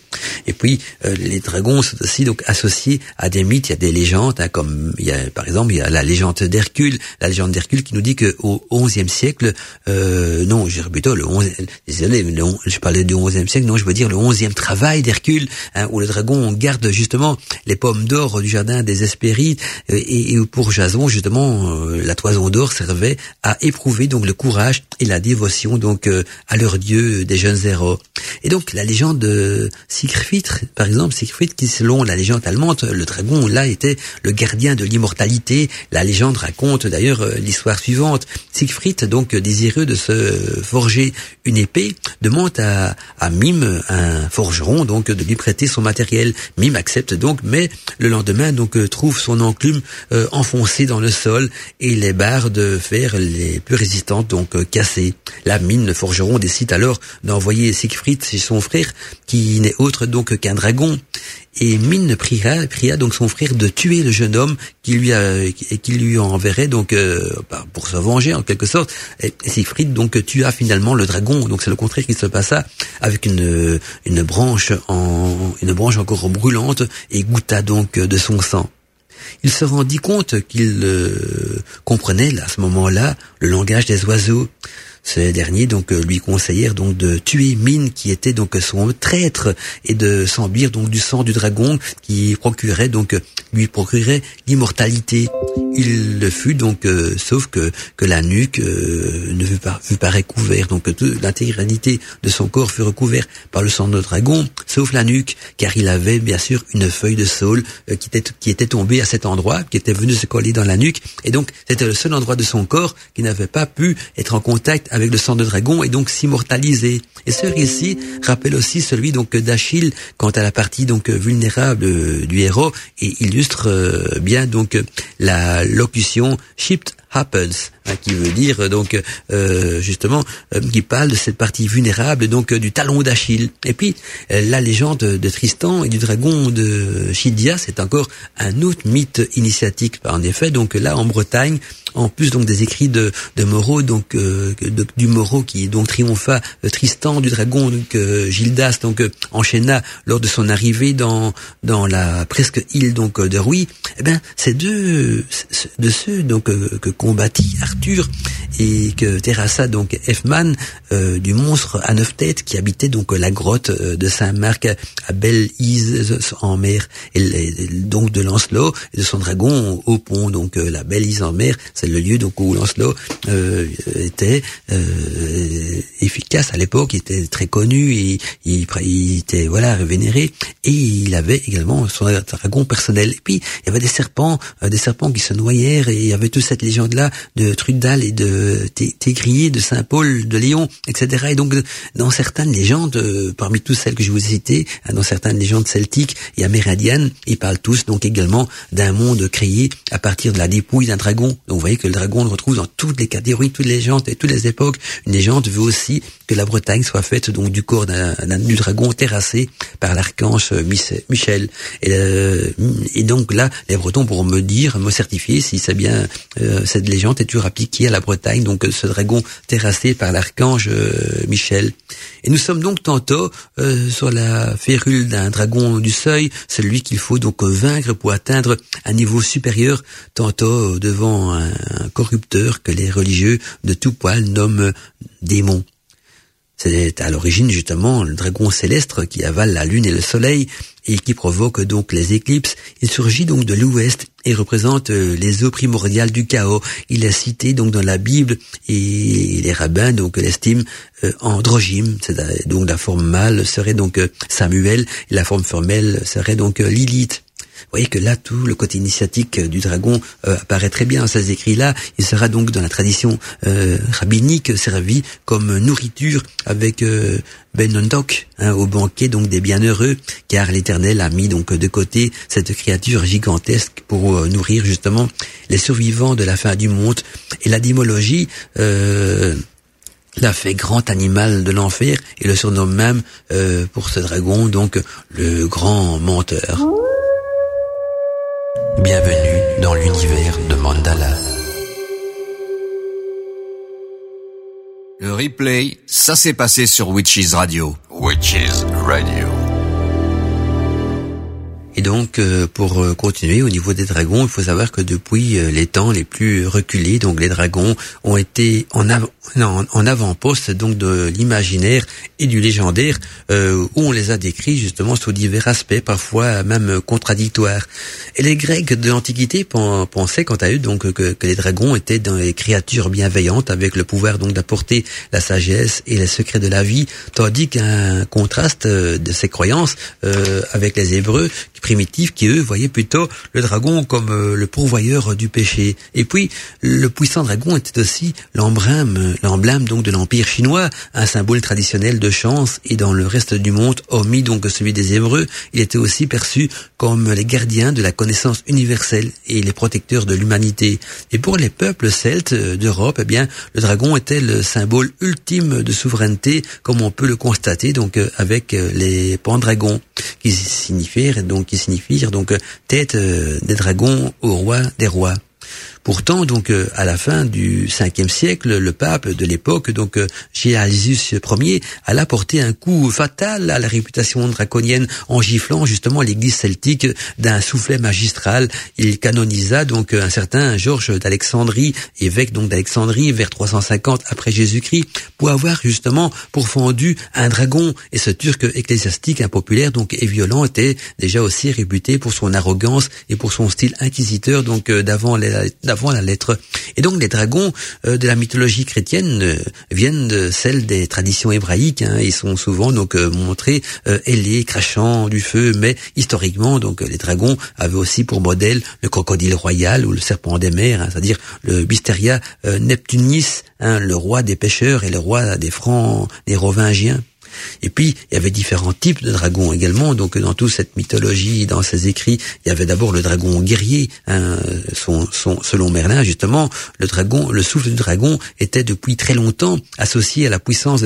Speaker 4: Et puis euh, les dragons sont aussi donc associés à des mythes, il y a des légendes, hein, comme il y a par exemple il y a la légende d'Hercule, la légende d'Hercule qui nous dit que au XIe siècle, euh, non, je plutôt le 11, désolé, je parlais du XIe siècle, non, je veux dire le onzième travail d'Hercule, hein, où le dragon garde justement les pommes d'or du jardin des Hespérides, et, pour Jason justement euh, la toison d'or servait à éprouver donc le courage et la dévotion donc euh, à leur dieu des jeunes héros. Et donc la légende de Siegfried, par exemple, Siegfried qui selon la légende allemande, le dragon là était le gardien de l'immortalité. La légende raconte d'ailleurs euh, l'histoire suivante. Siegfried donc désireux de se forger une épée demande à, à Mime, un forgeron donc de lui prêter son matériel. Mime accepte donc, mais le lendemain donc trouve son enclume euh, enfoncées dans le sol et les barres de fer les plus résistantes donc euh, cassées. La mine, forgeron décide alors d'envoyer Siegfried chez son frère qui n'est autre donc qu'un dragon. Et Mine pria, pria donc son frère de tuer le jeune homme qui lui a, qui lui enverrait donc euh, bah, pour se venger en quelque sorte. Siegfried donc tua finalement le dragon. Donc c'est le contraire qui se passa avec une une branche en une branche encore brûlante et goûta donc de son sang il se rendit compte qu'il euh, comprenait à ce moment-là le langage des oiseaux. Ces derniers donc euh, lui conseillèrent donc de tuer Mine qui était donc son traître et de s'embire donc du sang du dragon qui procurait donc lui procurait l'immortalité. Il le fut donc euh, sauf que que la nuque euh, ne fut pas fut pas recouverte donc l'intégralité de son corps fut recouvert par le sang de dragon sauf la nuque car il avait bien sûr une feuille de saule qui était qui était tombée à cet endroit qui était venue se coller dans la nuque et donc c'était le seul endroit de son corps qui n'avait pas pu être en contact avec le sang de dragon et donc s'immortaliser. Et ce récit rappelle aussi celui donc d'Achille quant à la partie donc vulnérable du héros et illustre bien donc la locution shipped happens, hein, qui veut dire donc euh, justement euh, qui parle de cette partie vulnérable donc du talon d'Achille. Et puis la légende de Tristan et du dragon de Chidia, c'est encore un autre mythe initiatique. En effet, donc là en Bretagne, en plus donc des écrits de, de Moreau, donc euh, du Moreau qui donc triompha euh, Tristan du dragon donc euh, Gildas donc enchaîna lors de son arrivée dans dans la presque île donc de Rouy. Eh ben c'est deux de ceux donc que combattit Arthur et que terrassa donc Efman du monstre à neuf têtes qui habitait donc la grotte de Saint-Marc à Belle-Ise en mer et, donc de Lancelot et de son dragon au pont donc la Belle-Ise en mer le lieu donc où Lancelot euh, était euh, efficace à l'époque, il était très connu, il, il, était voilà vénéré et il avait également son dragon personnel. Et puis il y avait des serpents, euh, des serpents qui se noyèrent et il y avait toute cette légende là de Trudal et de Tégrier, de Saint Paul, de Léon, etc. Et donc dans certaines légendes, parmi toutes celles que je vous ai citées, hein, dans certaines légendes celtiques et amérindiennes, ils parlent tous donc également d'un monde créé à partir de la dépouille d'un dragon. Donc vous voyez que le dragon le retrouve dans toutes les catégories, toutes les légendes et toutes les époques. Une légende veut aussi que la Bretagne soit faite donc du corps d'un du dragon terrassé par l'archange Michel. Et, euh, et, donc là, les Bretons pourront me dire, me certifier si c'est bien euh, cette légende est toujours appliquée à la Bretagne, donc ce dragon terrassé par l'archange euh, Michel. Et nous sommes donc tantôt sur la férule d'un dragon du seuil, celui qu'il faut donc vaincre pour atteindre un niveau supérieur, tantôt devant un, un corrupteur que les religieux de tout poil nomment démon. C'est à l'origine justement le dragon céleste qui avale la lune et le soleil et qui provoque donc les éclipses. Il surgit donc de l'ouest et représente euh, les eaux primordiales du chaos. Il est cité donc dans la Bible et les rabbins donc l'estiment euh, androgyme, donc la forme mâle serait donc euh, Samuel et la forme femelle serait donc Lilith. Vous voyez que là, tout le côté initiatique du dragon euh, apparaît très bien dans ces écrits-là. Il sera donc dans la tradition euh, rabbinique servi comme nourriture avec euh, Ben hein, au banquet donc des bienheureux, car l'Éternel a mis donc de côté cette créature gigantesque pour euh, nourrir justement les survivants de la fin du monde. Et la dimologie l'a fait grand animal de l'enfer et le surnomme même pour ce dragon donc le grand menteur.
Speaker 2: Bienvenue dans l'univers de Mandala. Le replay, ça s'est passé sur Witches Radio.
Speaker 3: Witches Radio.
Speaker 4: Et donc, euh, pour euh, continuer au niveau des dragons, il faut savoir que depuis euh, les temps les plus reculés, donc les dragons ont été en, en avant-poste donc de l'imaginaire et du légendaire, où on les a décrits justement sous divers aspects, parfois même contradictoires. Et les Grecs de l'Antiquité pensaient quant à eux donc que, les dragons étaient des créatures bienveillantes avec le pouvoir donc d'apporter la sagesse et les secrets de la vie, tandis qu'un contraste de ces croyances avec les Hébreux primitifs qui eux voyaient plutôt le dragon comme euh, le pourvoyeur du péché. Et puis le puissant dragon était aussi l'emblème, l'emblème donc de l'empire chinois, un symbole traditionnel de chance. Et dans le reste du monde, hormis donc celui des Hébreux, il était aussi perçu comme les gardiens de la connaissance universelle et les protecteurs de l'humanité. Et pour les peuples celtes d'Europe, eh bien le dragon était le symbole ultime de souveraineté, comme on peut le constater donc euh, avec euh, les pendragons, qui signifièrent donc signifie donc euh, tête euh, des dragons au roi des rois. Pourtant, donc euh, à la fin du 5 siècle, le pape de l'époque, donc euh, Ier, alla porter un coup fatal à la réputation draconienne en giflant justement l'Église celtique d'un soufflet magistral. Il canonisa donc un certain Georges d'Alexandrie, évêque donc d'Alexandrie vers 350 après Jésus-Christ, pour avoir justement pourfendu un dragon. Et ce Turc ecclésiastique impopulaire donc et violent était déjà aussi réputé pour son arrogance et pour son style inquisiteur donc euh, d'avant les la lettre. Et donc les dragons de la mythologie chrétienne viennent de celle des traditions hébraïques. Hein. Ils sont souvent donc montrés ailés, crachant du feu, mais historiquement donc les dragons avaient aussi pour modèle le crocodile royal ou le serpent des mers, hein, c'est-à-dire le Bisteria neptunis, hein, le roi des pêcheurs et le roi des francs, des rovingiens. Et puis, il y avait différents types de dragons également. Donc, dans toute cette mythologie, dans ses écrits, il y avait d'abord le dragon guerrier. Hein, son, selon Merlin, justement, le dragon, le souffle du dragon était depuis très longtemps associé à la puissance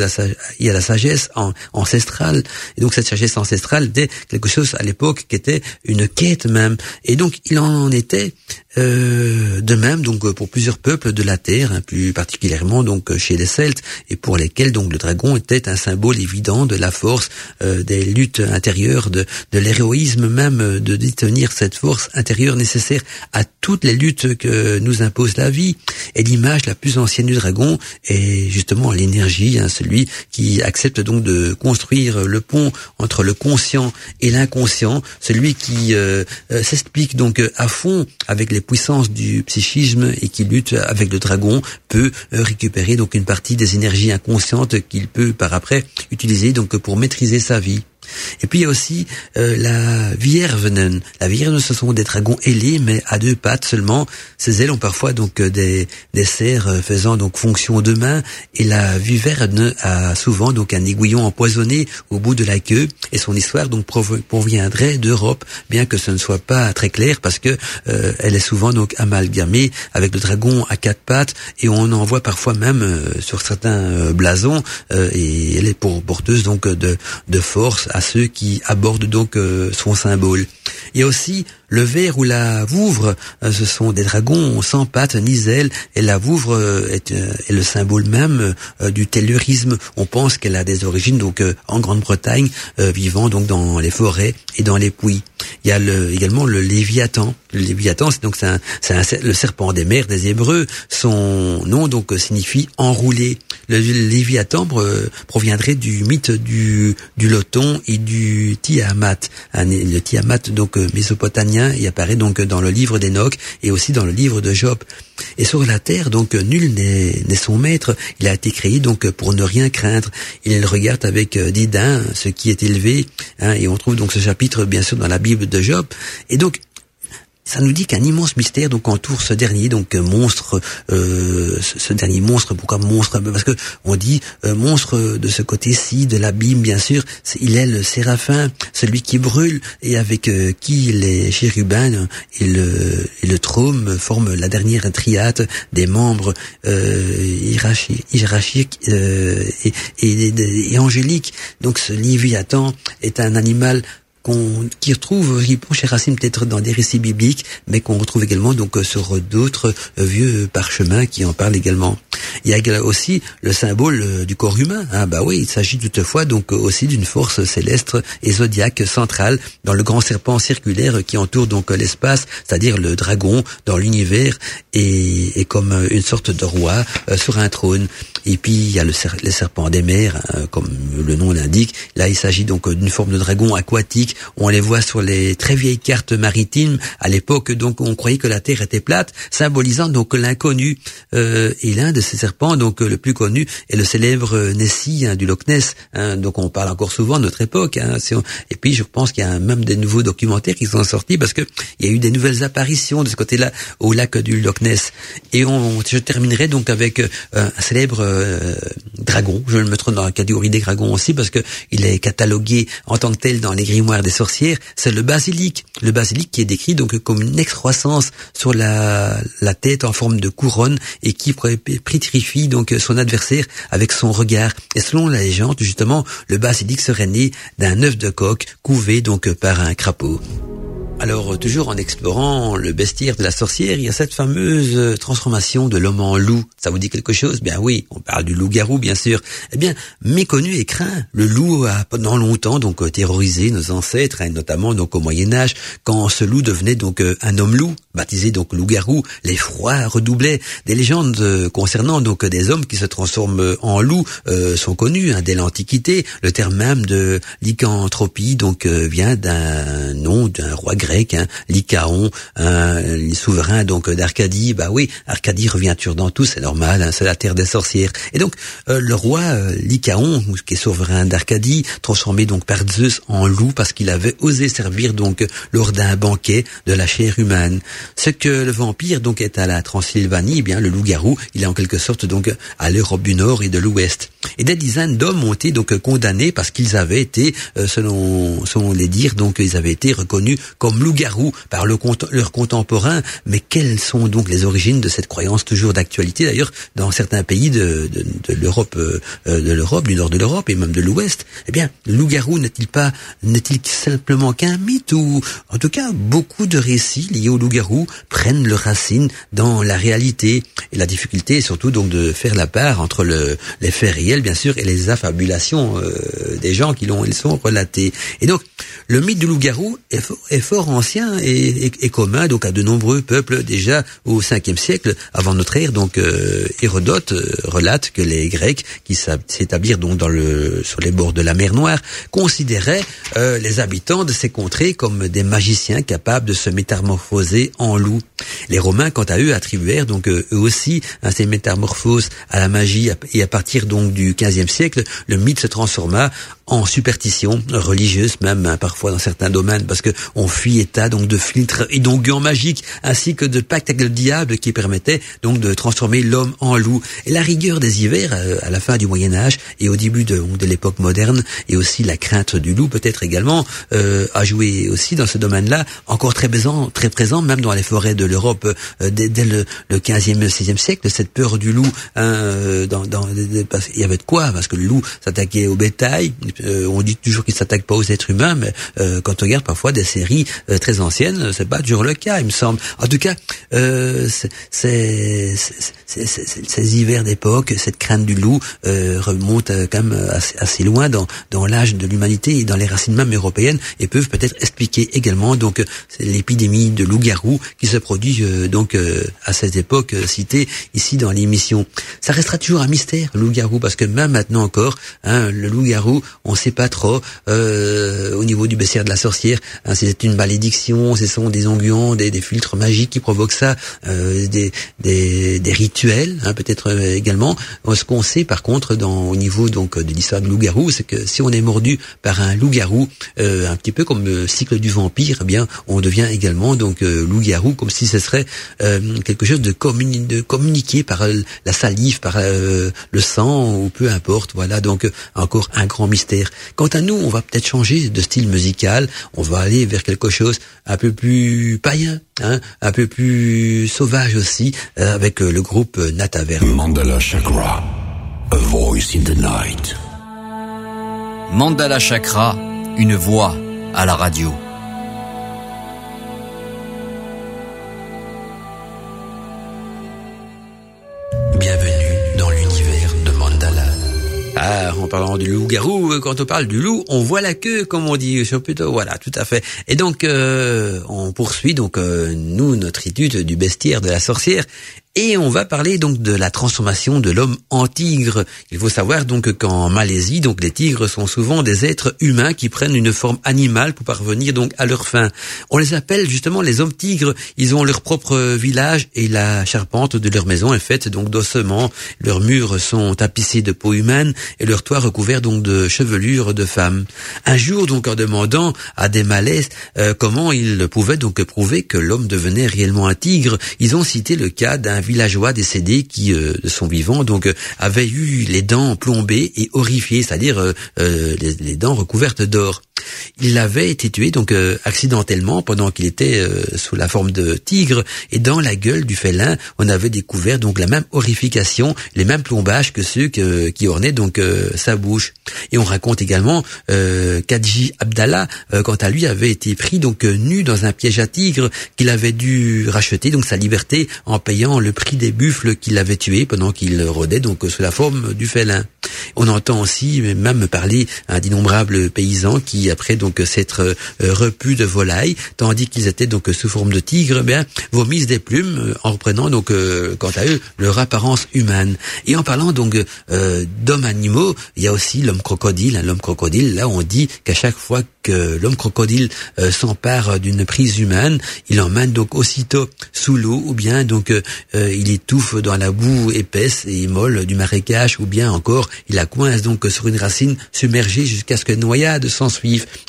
Speaker 4: et à la sagesse ancestrale. Et donc, cette sagesse ancestrale était quelque chose à l'époque qui était une quête même. Et donc, il en était euh, de même donc pour plusieurs peuples de la terre, hein, plus particulièrement donc chez les Celtes, et pour lesquels donc le dragon était un symbole évident de la force, euh, des luttes intérieures, de, de l'héroïsme même, de détenir cette force intérieure nécessaire à toutes les luttes que nous impose la vie. Et l'image la plus ancienne du dragon est justement l'énergie, hein, celui qui accepte donc de construire le pont entre le conscient et l'inconscient, celui qui euh, s'explique donc à fond avec les puissance du psychisme et qui lutte avec le dragon peut euh, récupérer donc une partie des énergies inconscientes qu'il peut par après utiliser donc pour maîtriser sa vie. Et puis il y a aussi euh, la Viervenen. La Viervenen, ce sont des dragons ailés, mais à deux pattes seulement. Ces ailes ont parfois donc euh, des, des serres euh, faisant donc fonction de main. Et la Viverne a souvent donc un aiguillon empoisonné au bout de la queue. Et son histoire donc proviendrait d'Europe, bien que ce ne soit pas très clair, parce que elle est souvent donc amalgamée avec le dragon à quatre pattes. Et on en voit parfois même sur certains blasons. et elle est pour porteuse donc de, de force ceux qui abordent donc euh, son symbole. Il aussi le ver ou la vouvre, euh, ce sont des dragons sans pattes ni ailes, et la vouvre euh, est, est le symbole même du taylorisme. On pense qu'elle a des origines donc en Grande-Bretagne, vivant donc dans les forêts et dans les puits. Il y a le, également le Léviathan. Le Léviathan, c'est donc c'est un, le serpent des mers des Hébreux. Son nom donc signifie enroulé. Le Léviathan proviendrait du mythe du, du loton et du Tiamat. Le Tiamat donc mésopotamien, il apparaît donc dans le livre d'Enoch et aussi dans le livre de Job. Et sur la terre, donc nul n'est son maître. Il a été créé donc pour ne rien craindre. Il regarde avec dédain ce qui est élevé. Hein, et on trouve donc ce chapitre bien sûr dans la Bible de Job. Et donc ça nous dit qu'un immense mystère donc entoure ce dernier donc euh, monstre euh, ce, dernier monstre. Pourquoi monstre? Parce que on dit euh, monstre de ce côté-ci de l'abîme bien sûr il est le séraphin celui qui brûle et avec qui les chérubins et le et le trôme forment la dernière triade des membres hiérarchiques et, et, et, angéliques. Donc ce Léviathan est un animal qu'on qui retrouve chez Racine peut-être dans des récits bibliques, mais qu'on retrouve également donc euh, sur d'autres euh, vieux parchemins qui en parlent également. Il y a aussi le symbole euh, du corps humain. Ah bah oui, il s'agit toutefois donc aussi d'une force céleste et zodiaque centrale dans le grand serpent circulaire qui entoure donc l'espace, c'est-à-dire le dragon dans l'univers et, et, comme une sorte de roi sur un trône. Et puis il y a le, serpent des mers, hein, comme le nom l'indique. Là, il s'agit donc d'une forme de dragon aquatique on les voit sur les très vieilles cartes maritimes. À l'époque, donc, on croyait que la Terre était plate, symbolisant donc l'inconnu. Euh, et l'un de ces serpents, donc le plus connu, est le célèbre Nessie hein, du Loch Ness. Hein. donc, on parle encore souvent de notre époque. Hein. Et puis, je pense qu'il y a même des nouveaux documentaires qui sont sortis parce que il y a eu des nouvelles apparitions de ce côté-là au lac du Loch Ness. Et on, je terminerai donc avec euh, un célèbre euh, dragon. Je le mettrai dans la catégorie des dragons aussi parce que il est catalogué en tant que tel dans les grimoires des sorcières, c'est le basilic. Le basilic qui est décrit donc comme une excroissance sur la, tête en forme de couronne et qui pétrifie donc son adversaire avec son regard. Et selon la légende, justement, le basilic serait né d'un œuf de coq couvé donc par un crapaud. Alors, toujours en explorant le bestiaire de la sorcière, il y a cette fameuse transformation de l'homme en loup. Ça vous dit quelque chose? Bien oui, on parle du loup-garou, bien sûr. Eh bien, méconnu et craint, le loup a pendant longtemps donc euh, terrorisé nos ancêtres, hein, notamment donc au Moyen Âge, quand ce loup devenait donc un homme loup, baptisé donc loup-garou. Les froids redoublaient. Des légendes concernant donc des hommes qui se transforment en loup sont connues hein, dès l'Antiquité. Le terme même de lycanthropie donc vient d'un nom d'un roi grec hein, Lycaon, les souverains donc d'Arcadie. Bah oui, Arcadie revient toujours dans tout, c'est normal, hein, c'est la terre des sorcières. Et donc le roi Lycaon, qui est souverain d'Arcadie, transformé donc par Zeus en loup parce qu'il avait osé servir donc lors d'un banquet de la chair humaine. Ce que le vampire donc est à la Transylvanie, eh bien le loup-garou, il est en quelque sorte donc à l'Europe du Nord et de l'Ouest. Et des dizaines d'hommes ont été donc condamnés parce qu'ils avaient été, euh, selon, selon les dires, donc ils avaient été reconnus comme loups-garous par le, leurs contemporains. Mais quelles sont donc les origines de cette croyance toujours d'actualité D'ailleurs, dans certains pays de, de, l'Europe, euh, de l'Europe, du nord de l'Europe et même de l'Ouest, eh bien, loup-garou n'est-il pas, n'est-il simplement qu'un mythe ou, en tout cas, beaucoup de récits liés au loup-garou prennent leurs racines dans la réalité? Et la difficulté est surtout donc de faire la part entre le, les faits réels, bien sûr, et les affabulations euh, des gens qui l'ont, ils sont relatés. Et donc, le mythe du loup-garou est, fort ancien et, commun donc à de nombreux peuples déjà au 5e siècle avant notre ère. Donc, euh, Hérodote euh, relate que les Grecs qui s'établirent donc sur les bords de la mer Noire considéraient les habitants de ces contrées comme des magiciens capables de se métamorphoser en loup. Les Romains, quant à eux, attribuèrent donc eux aussi à ces métamorphoses à la magie et à partir donc du XVe siècle, le mythe se transforma en superstition religieuse même hein, parfois dans certains domaines parce que on fuit état donc de filtres et d'onguents magiques ainsi que de pacte avec le diable qui permettait donc de transformer l'homme en loup. Et la rigueur des hivers euh, à la fin du Moyen Âge et au début de, de l'époque moderne et aussi la crainte du loup peut-être également euh, a joué aussi dans ce domaine-là encore très présent très présent même dans les forêts de l'Europe euh, dès, le, le 15e 16e siècle cette peur du loup hein, euh, dans, dans, il y avait de quoi parce que le loup s'attaquait au bétail euh, on dit toujours qu'il s'attaque pas aux êtres humains, mais euh, quand on regarde parfois des séries euh, très anciennes, c'est pas toujours le cas, il me semble. En tout cas, ces, ces hivers d'époque, cette crainte du loup remonte quand même assez, loin dans, dans l'âge de l'humanité et dans les racines même européennes et peuvent peut-être expliquer également donc l'épidémie de loup-garou qui se produit donc à cette époque citée ici dans l'émission. Ça restera toujours un mystère, loup-garou, parce que même maintenant encore, hein, le loup-garou, on sait pas trop euh, au niveau du baissière de la sorcière. Hein, c'est une malédiction, ce sont des onguents, des, des filtres magiques qui provoquent ça, euh, des, des, des, rituels hein, peut-être euh, également. Ce qu'on sait par contre dans, au niveau donc de l'histoire du loup-garou, c'est que si on est mordu par un loup-garou, un petit peu comme le cycle du vampire, eh bien on devient également donc loup-garou, comme si ce serait quelque chose de, de communiqué par la salive, par le sang ou peu importe. Voilà donc encore un grand mystère Quant à nous, on va peut-être changer de style musical, on va aller vers quelque chose un peu plus païen, hein, un peu plus sauvage aussi, euh, avec euh, le groupe Nataver.
Speaker 3: Mandala Chakra, a voice in the night.
Speaker 2: Mandala Chakra, une voix à la radio.
Speaker 4: Ah, en parlant du loup-garou, euh, quand on parle du loup, on voit la queue, comme on dit plutôt. Voilà, tout à fait. Et donc, euh, on poursuit donc euh, nous notre étude du bestiaire de la sorcière. Et on va parler donc de la transformation de l'homme en tigre. Il faut savoir donc qu'en Malaisie, donc les tigres sont souvent des êtres humains qui prennent une forme animale pour parvenir donc à leur fin. On les appelle justement les hommes tigres. Ils ont leur propre village et la charpente de leur maison est faite donc d'ossements. Leurs murs sont tapissés de peau humaine et leur toit recouvert donc de chevelures de femmes. Un jour donc en demandant à des Malais euh, comment ils pouvaient donc prouver que l'homme devenait réellement un tigre, ils ont cité le cas d'un villageois décédé qui, euh, de son vivant, donc euh, avait eu les dents plombées et horrifiées, c'est-à-dire euh, les, dents recouvertes d'or. Il avait été tué donc accidentellement pendant qu'il était sous la forme de tigre et dans la gueule du félin, on avait découvert donc la même horrification, les mêmes plombages que ceux qui ornaient donc sa bouche. Et on raconte également euh, Kadji Abdallah, quant à lui, avait été pris donc nu dans un piège à tigre qu'il avait dû racheter donc sa liberté en payant le le prix des buffles qu'il avait tués pendant qu'il rôdait donc sous la forme du félin. On entend aussi même parler d'innombrables paysans qui après donc s'être repus de volaille, tandis qu'ils étaient donc sous forme de tigre, eh bien vomissent des plumes en reprenant donc quant à eux leur apparence humaine. Et en parlant donc d'hommes animaux, il y a aussi l'homme crocodile. Hein, l'homme crocodile, là on dit qu'à chaque fois que l'homme crocodile s'empare d'une prise humaine, il emmène donc aussitôt sous l'eau ou bien donc il étouffe dans la boue épaisse et molle du marécage ou bien encore il la coince donc sur une racine submergée jusqu'à ce que noyade s'en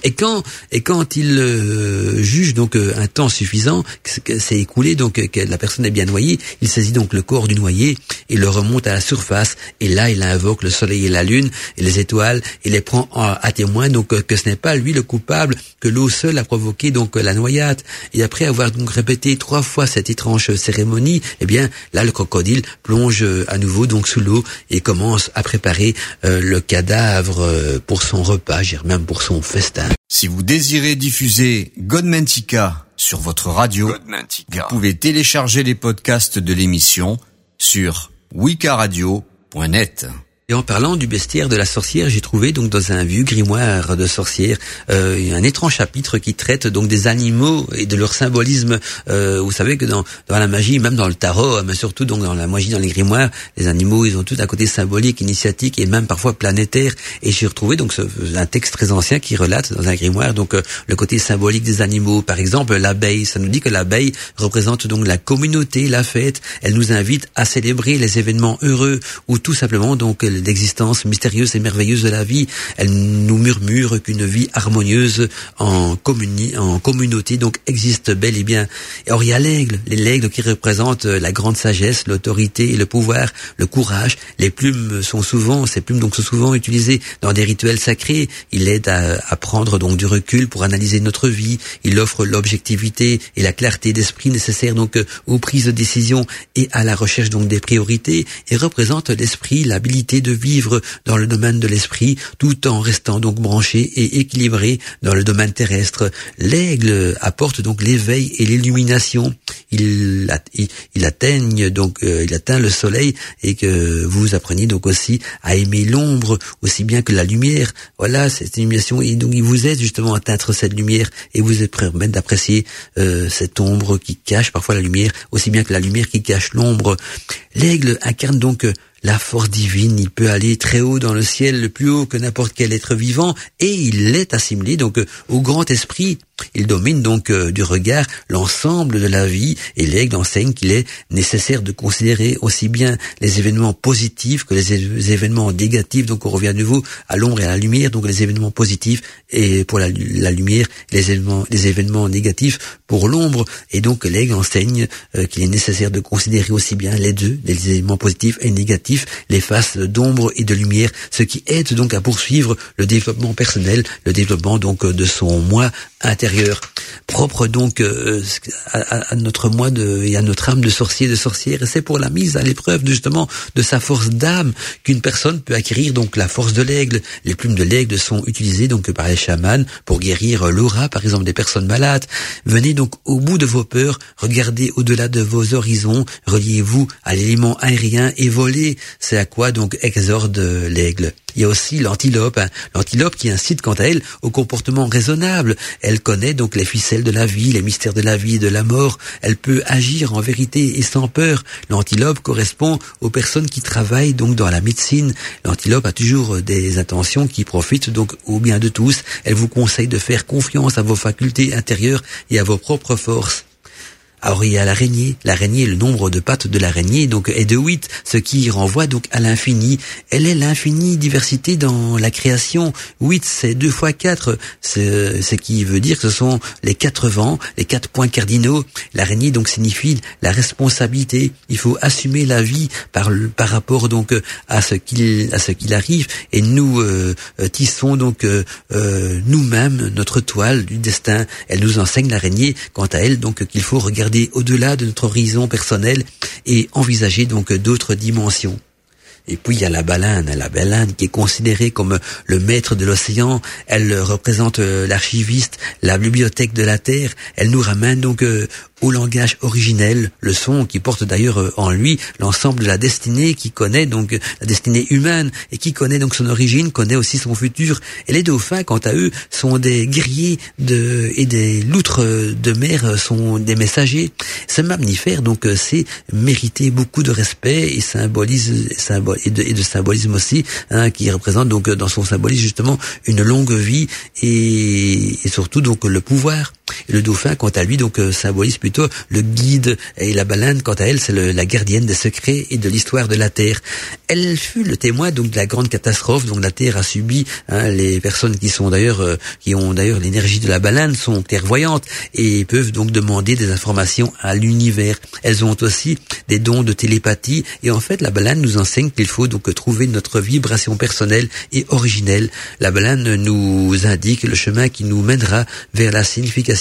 Speaker 4: Et quand et quand il euh, juge donc euh, un temps suffisant, que c'est écoulé donc que la personne est bien noyée, il saisit donc le corps du noyé et le remonte à la surface. Et là il invoque le soleil et la lune et les étoiles et les prend à témoin. Donc que ce n'est pas lui le coupable, que l'eau seule a provoqué donc la noyade. Et après avoir donc répété trois fois cette étrange cérémonie, eh bien là le crocodile plonge à nouveau donc sous l'eau et commence à préparer euh, le cadavre euh, pour son repas, même pour son festin.
Speaker 2: Si vous désirez diffuser Godmantica sur votre radio, vous pouvez télécharger les podcasts de l'émission sur wikaradio.net.
Speaker 4: Et en parlant du bestiaire de la sorcière, j'ai trouvé donc dans un vieux grimoire de sorcière euh, un étrange chapitre qui traite donc des animaux et de leur symbolisme. Euh, vous savez que dans, dans la magie, même dans le tarot, mais surtout donc dans la magie, dans les grimoires, les animaux, ils ont tout un côté symbolique, initiatique et même parfois planétaire. Et j'ai retrouvé donc ce, un texte très ancien qui relate dans un grimoire donc euh, le côté symbolique des animaux. Par exemple, l'abeille, ça nous dit que l'abeille représente donc la communauté, la fête. Elle nous invite à célébrer les événements heureux ou tout simplement donc l'existence mystérieuse et merveilleuse de la vie. Elle nous murmure qu'une vie harmonieuse en, en communauté donc existe bel et bien. Et or il y a l'aigle, l'aigle qui représente la grande sagesse, l'autorité le pouvoir, le courage. Les plumes sont souvent, ces plumes donc sont souvent utilisées dans des rituels sacrés. Il aide à, à prendre donc du recul pour analyser notre vie. Il offre l'objectivité et la clarté d'esprit nécessaire donc aux prises de décision et à la recherche donc des priorités et représente l'esprit, l'habilité de vivre dans le domaine de l'esprit tout en restant donc branché et équilibré dans le domaine terrestre. L'aigle apporte donc l'éveil et l'illumination. Il, il, donc euh, il atteint le soleil et que vous appreniez donc aussi à aimer l'ombre aussi bien que la lumière. Voilà cette illumination et donc il vous aide justement à atteindre cette lumière et vous permettre d'apprécier euh, cette ombre qui cache parfois la lumière aussi bien que la lumière qui cache l'ombre. L'aigle incarne donc la force divine, il peut aller très haut dans le ciel, le plus haut que n'importe quel être vivant, et il est assimilé donc euh, au grand esprit. Il domine donc euh, du regard l'ensemble de la vie, et l'aigle enseigne qu'il est nécessaire de considérer aussi bien les événements positifs que les, événements négatifs. Donc on revient à nouveau à l'ombre et à la lumière, donc les événements positifs et pour la, lumière, les événements, négatifs pour l'ombre. Et donc l'aigle enseigne euh, qu'il est nécessaire de considérer aussi bien les deux, les événements positifs et négatifs les faces d'ombre et de lumière, ce qui aide donc à poursuivre le développement personnel, le développement donc de son moi intérieur, propre donc euh, à, notre moi de, et à notre âme de sorcier, de sorcière. Et c'est pour la mise à l'épreuve justement de sa force d'âme qu'une personne peut acquérir donc la force de l'aigle. Les plumes de l'aigle sont utilisées donc par les chamans pour guérir l'aura, par exemple des personnes malades. Venez donc au bout de vos peurs, regardez au-delà de vos horizons, reliez-vous à l'élément aérien et volez c'est à quoi donc exorde l'aigle? Il y a aussi l'antilope, hein. l'antilope qui incite quant à elle au comportement raisonnable. Elle connaît donc les ficelles de la vie, les mystères de la vie et de la mort. Elle peut agir en vérité et sans peur. L'antilope correspond aux personnes qui travaillent donc dans la médecine. L'antilope a toujours des intentions qui profitent donc au bien de tous. Elle vous conseille de faire confiance à vos facultés intérieures et à vos propres forces. Alors il y a l'araignée. L'araignée, le nombre de pattes de l'araignée donc est de 8, ce qui renvoie donc à l'infini. Elle est l'infinie diversité dans la création. 8, c'est 2 fois 4, ce qui veut dire que ce sont les quatre vents, les quatre points cardinaux. L'araignée donc signifie la responsabilité. Il faut assumer la vie par, par rapport donc à ce qu'il à ce qu'il arrive et nous euh, tissons donc euh, euh, nous-mêmes notre toile du destin. Elle nous enseigne l'araignée quant à elle donc qu'il faut regarder au-delà de notre horizon personnel et envisager donc d'autres dimensions. Et puis il y a la baleine, la baleine qui est considérée comme le maître de l'océan. Elle représente euh, l'archiviste, la bibliothèque de la Terre. Elle nous ramène donc euh, au langage originel, le son qui porte d'ailleurs euh, en lui l'ensemble de la destinée, qui connaît donc la destinée humaine et qui connaît donc son origine, connaît aussi son futur. Et les dauphins, quant à eux, sont des guerriers de, et des loutres de mer sont des messagers. Ce mammifère, donc, c'est mériter beaucoup de respect et symbolise, et, de, et de symbolisme aussi, hein, qui représente donc dans son symbolisme justement une longue vie et, et surtout donc le pouvoir. Le dauphin, quant à lui, donc euh, symbolise plutôt le guide. Et la baleine, quant à elle, c'est la gardienne des secrets et de l'histoire de la Terre. Elle fut le témoin donc de la grande catastrophe dont la Terre a subi. Hein, les personnes qui sont d'ailleurs, euh, qui ont d'ailleurs l'énergie de la baleine, sont clairvoyantes et peuvent donc demander des informations à l'univers. Elles ont aussi des dons de télépathie. Et en fait, la baleine nous enseigne qu'il faut donc trouver notre vibration personnelle et originelle. La baleine nous indique le chemin qui nous mènera vers la signification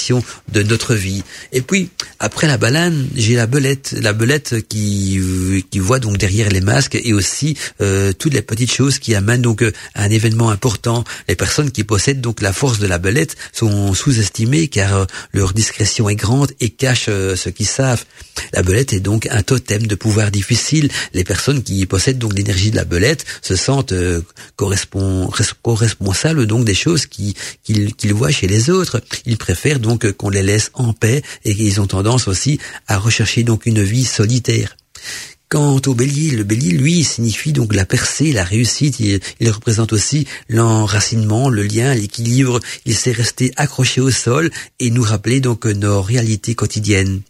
Speaker 4: de notre vie. Et puis, après la baleine, j'ai la belette, la belette qui, qui voit donc derrière les masques et aussi euh, toutes les petites choses qui amènent donc euh, un événement important. Les personnes qui possèdent donc la force de la belette sont sous-estimées car euh, leur discrétion est grande et cachent ce qu'ils savent. La belette est donc un totem de pouvoir difficile. Les personnes qui possèdent donc l'énergie de la belette se sentent co-responsables donc des choses qu'ils qu'ils voient chez les autres. Ils préfèrent donc donc qu'on les laisse en paix et qu'ils ont tendance aussi à rechercher donc une vie solitaire. Quant au bélier, le bélier, lui, signifie donc la percée, la réussite. Il, représente aussi l'enracinement, le lien, l'équilibre. Il sait rester accroché au sol et nous rappeler donc nos réalités quotidiennes.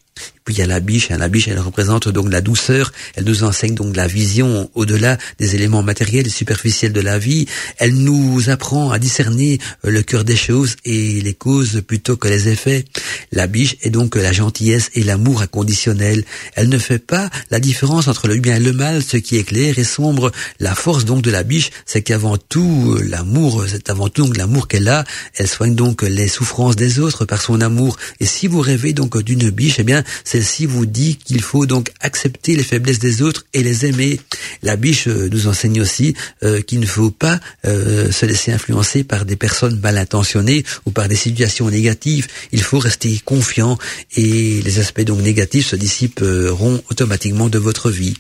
Speaker 4: Puis il y a la biche. La biche, elle représente donc la douceur. Elle nous enseigne donc la vision au-delà des éléments matériels et superficiels de la vie. Elle nous apprend à discerner euh, le cœur des choses et les causes plutôt que les effets. La biche est donc la gentillesse et l'amour inconditionnel. Elle ne fait pas la différence entre le bien et le mal, ce qui est clair et sombre. La force donc de la biche, c'est qu'avant tout euh, l'amour, c'est avant tout donc l'amour qu'elle a. Elle soigne donc les souffrances des autres par son amour. Et si vous rêvez donc d'une biche, eh bien celle-ci vous dit qu'il faut donc accepter les faiblesses des autres et les aimer. La biche euh, nous enseigne aussi euh, qu'il ne faut pas euh, se laisser influencer par des personnes mal intentionnées ou par des situations négatives. Il faut rester confiant et les aspects donc négatifs se dissiperont automatiquement de votre vie.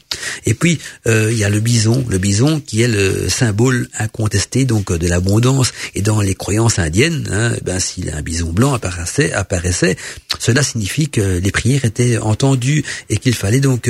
Speaker 4: Et puis il y a le bison, le bison qui est le symbole incontesté donc de l'abondance et dans les croyances indiennes, hein, ben si un bison blanc apparaissait, apparaissait, cela signifie que les prières étaient entendues et qu'il fallait donc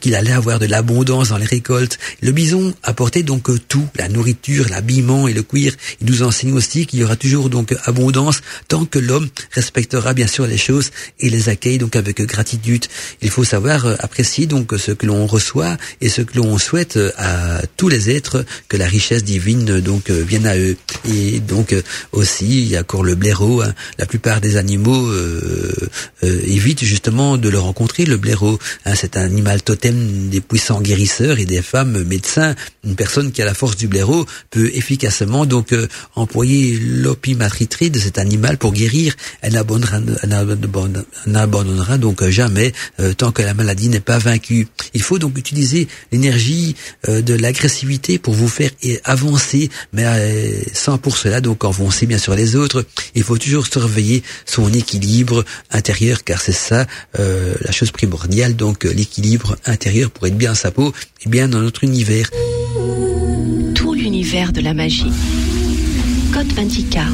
Speaker 4: qu'il allait avoir de l'abondance dans les récoltes. Le bison apportait donc tout, la nourriture, l'habillement et le cuir. Il nous enseigne aussi qu'il y aura toujours donc abondance tant que l'homme respectera bien sûr les choses et les accueille donc avec gratitude. Il faut savoir apprécier donc ce que l'on reçoit et ce que l'on souhaite à tous les êtres que la richesse divine donc vienne à eux. Et donc aussi il y a encore le blaireau. Hein. La plupart des animaux euh, euh, évitent justement de le rencontrer. Le blaireau, hein, c'est un animal totem des puissants guérisseurs et des femmes médecins. Une personne qui a la force du blaireau peut efficacement donc euh, employer l'opimatriterie de cet animal pour guérir. Elle n'abandonnera donc jamais euh, tant que la maladie n'est pas vaincue. Il faut donc utiliser l'énergie euh, de l'agressivité pour vous faire avancer, mais sans pour cela donc avancer bien sûr les autres. Il faut toujours surveiller son équilibre intérieur car c'est ça la chose primordiale donc l'équilibre intérieur pour être bien à sa peau et bien dans notre univers.
Speaker 5: Tout l'univers de la magie. Code Ventica.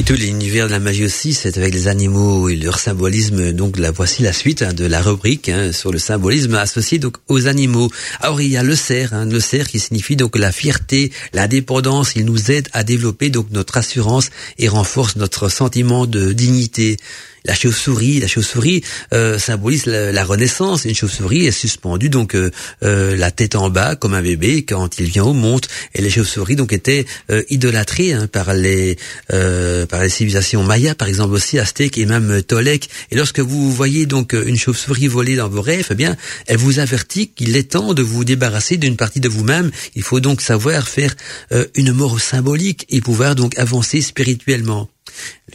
Speaker 4: Et tout l'univers de la magie aussi, c'est avec les animaux et leur symbolisme. Donc la voici la suite hein, de la rubrique hein, sur le symbolisme associé donc aux animaux. Alors il y a le cerf, hein, le cerf qui signifie donc la fierté, l'indépendance. Il nous aide à développer donc notre assurance et renforce notre sentiment de dignité. La chauve-souris, la chauve-souris euh, symbolise la, renaissance. Une chauve-souris est suspendue donc euh, euh, la tête en bas comme un bébé quand il vient au monde. Et les chauves-souris donc étaient idolâtrées hein, par les par les civilisations mayas, par exemple aussi aztèques et même tolèques. Et lorsque vous voyez donc une chauve-souris voler dans vos rêves, eh bien, elle vous avertit qu'il est temps de vous débarrasser d'une partie de vous-même. Il faut donc savoir faire une mort symbolique et pouvoir donc avancer spirituellement.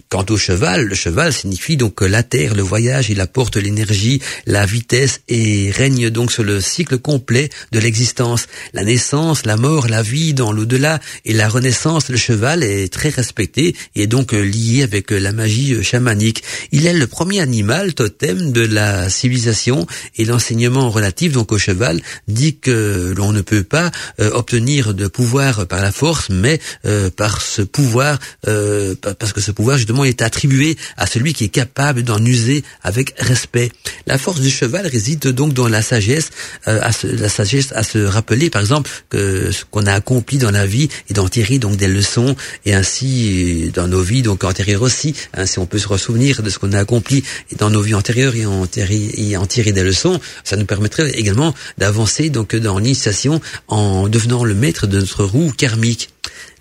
Speaker 4: Quant au cheval, le cheval signifie donc la terre, le voyage, il apporte l'énergie, la vitesse et règne donc sur le cycle complet de l'existence. La naissance, la mort, la vie dans l'au-delà et la renaissance, le cheval est très respecté et est donc lié avec la magie chamanique. Il est le premier animal totem de la civilisation et l'enseignement relatif donc au cheval dit que l'on ne peut pas euh, obtenir de pouvoir par la force mais euh, par ce pouvoir euh, parce que ce pouvoir justement est attribué à celui qui est capable d'en user avec respect. La force du cheval réside donc dans la sagesse, euh, à la sagesse à se rappeler, par exemple, que ce qu'on a accompli dans la vie et d'en tirer donc des leçons et ainsi dans nos vies donc antérieures aussi, hein, si on peut se ressouvenir de ce qu'on a accompli dans nos vies antérieures et en, et en tirer des leçons, ça nous permettrait également d'avancer donc dans l'initiation en devenant le maître de notre roue karmique.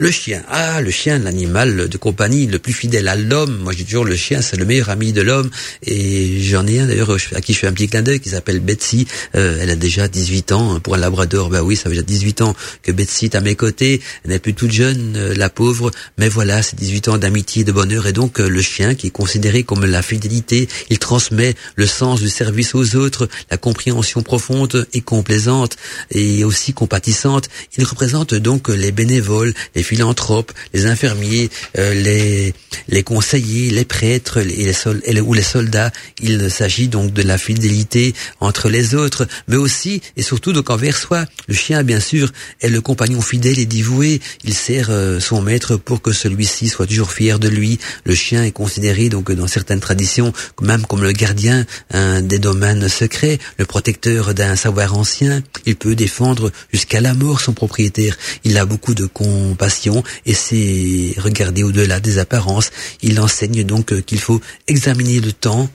Speaker 4: Le chien, ah, le chien, l'animal de compagnie le plus fidèle à l'homme. Moi, j'ai toujours le chien, c'est le meilleur ami de l'homme. Et j'en ai un d'ailleurs à qui je fais un petit clin d'œil qui s'appelle Betsy. Euh, elle a déjà 18 ans pour un labrador. Bah oui, ça fait déjà 18 ans que Betsy est à mes côtés. Elle n'est plus toute jeune, euh, la pauvre. Mais voilà, c'est 18 ans d'amitié, de bonheur. Et donc, euh, le chien qui est considéré comme la fidélité, il transmet le sens du service aux autres, la compréhension profonde et complaisante et aussi compatissante. Il représente donc les bénévoles, les philanthropes, les infirmiers, euh, les, les conseillers, les prêtres et les sol ou les soldats. Il s'agit donc de la fidélité entre les autres, mais aussi et surtout donc envers soi. Le chien, bien sûr, est le compagnon fidèle et dévoué. Il sert euh, son maître pour que celui-ci soit toujours fier de lui. Le chien est considéré donc dans certaines traditions même comme le gardien un des domaines secrets, le protecteur d'un savoir ancien. Il peut défendre jusqu'à la mort son propriétaire. Il a beaucoup de compassion et c'est regarder au-delà des apparences. Il enseigne donc euh, qu'il faut examiner le temps,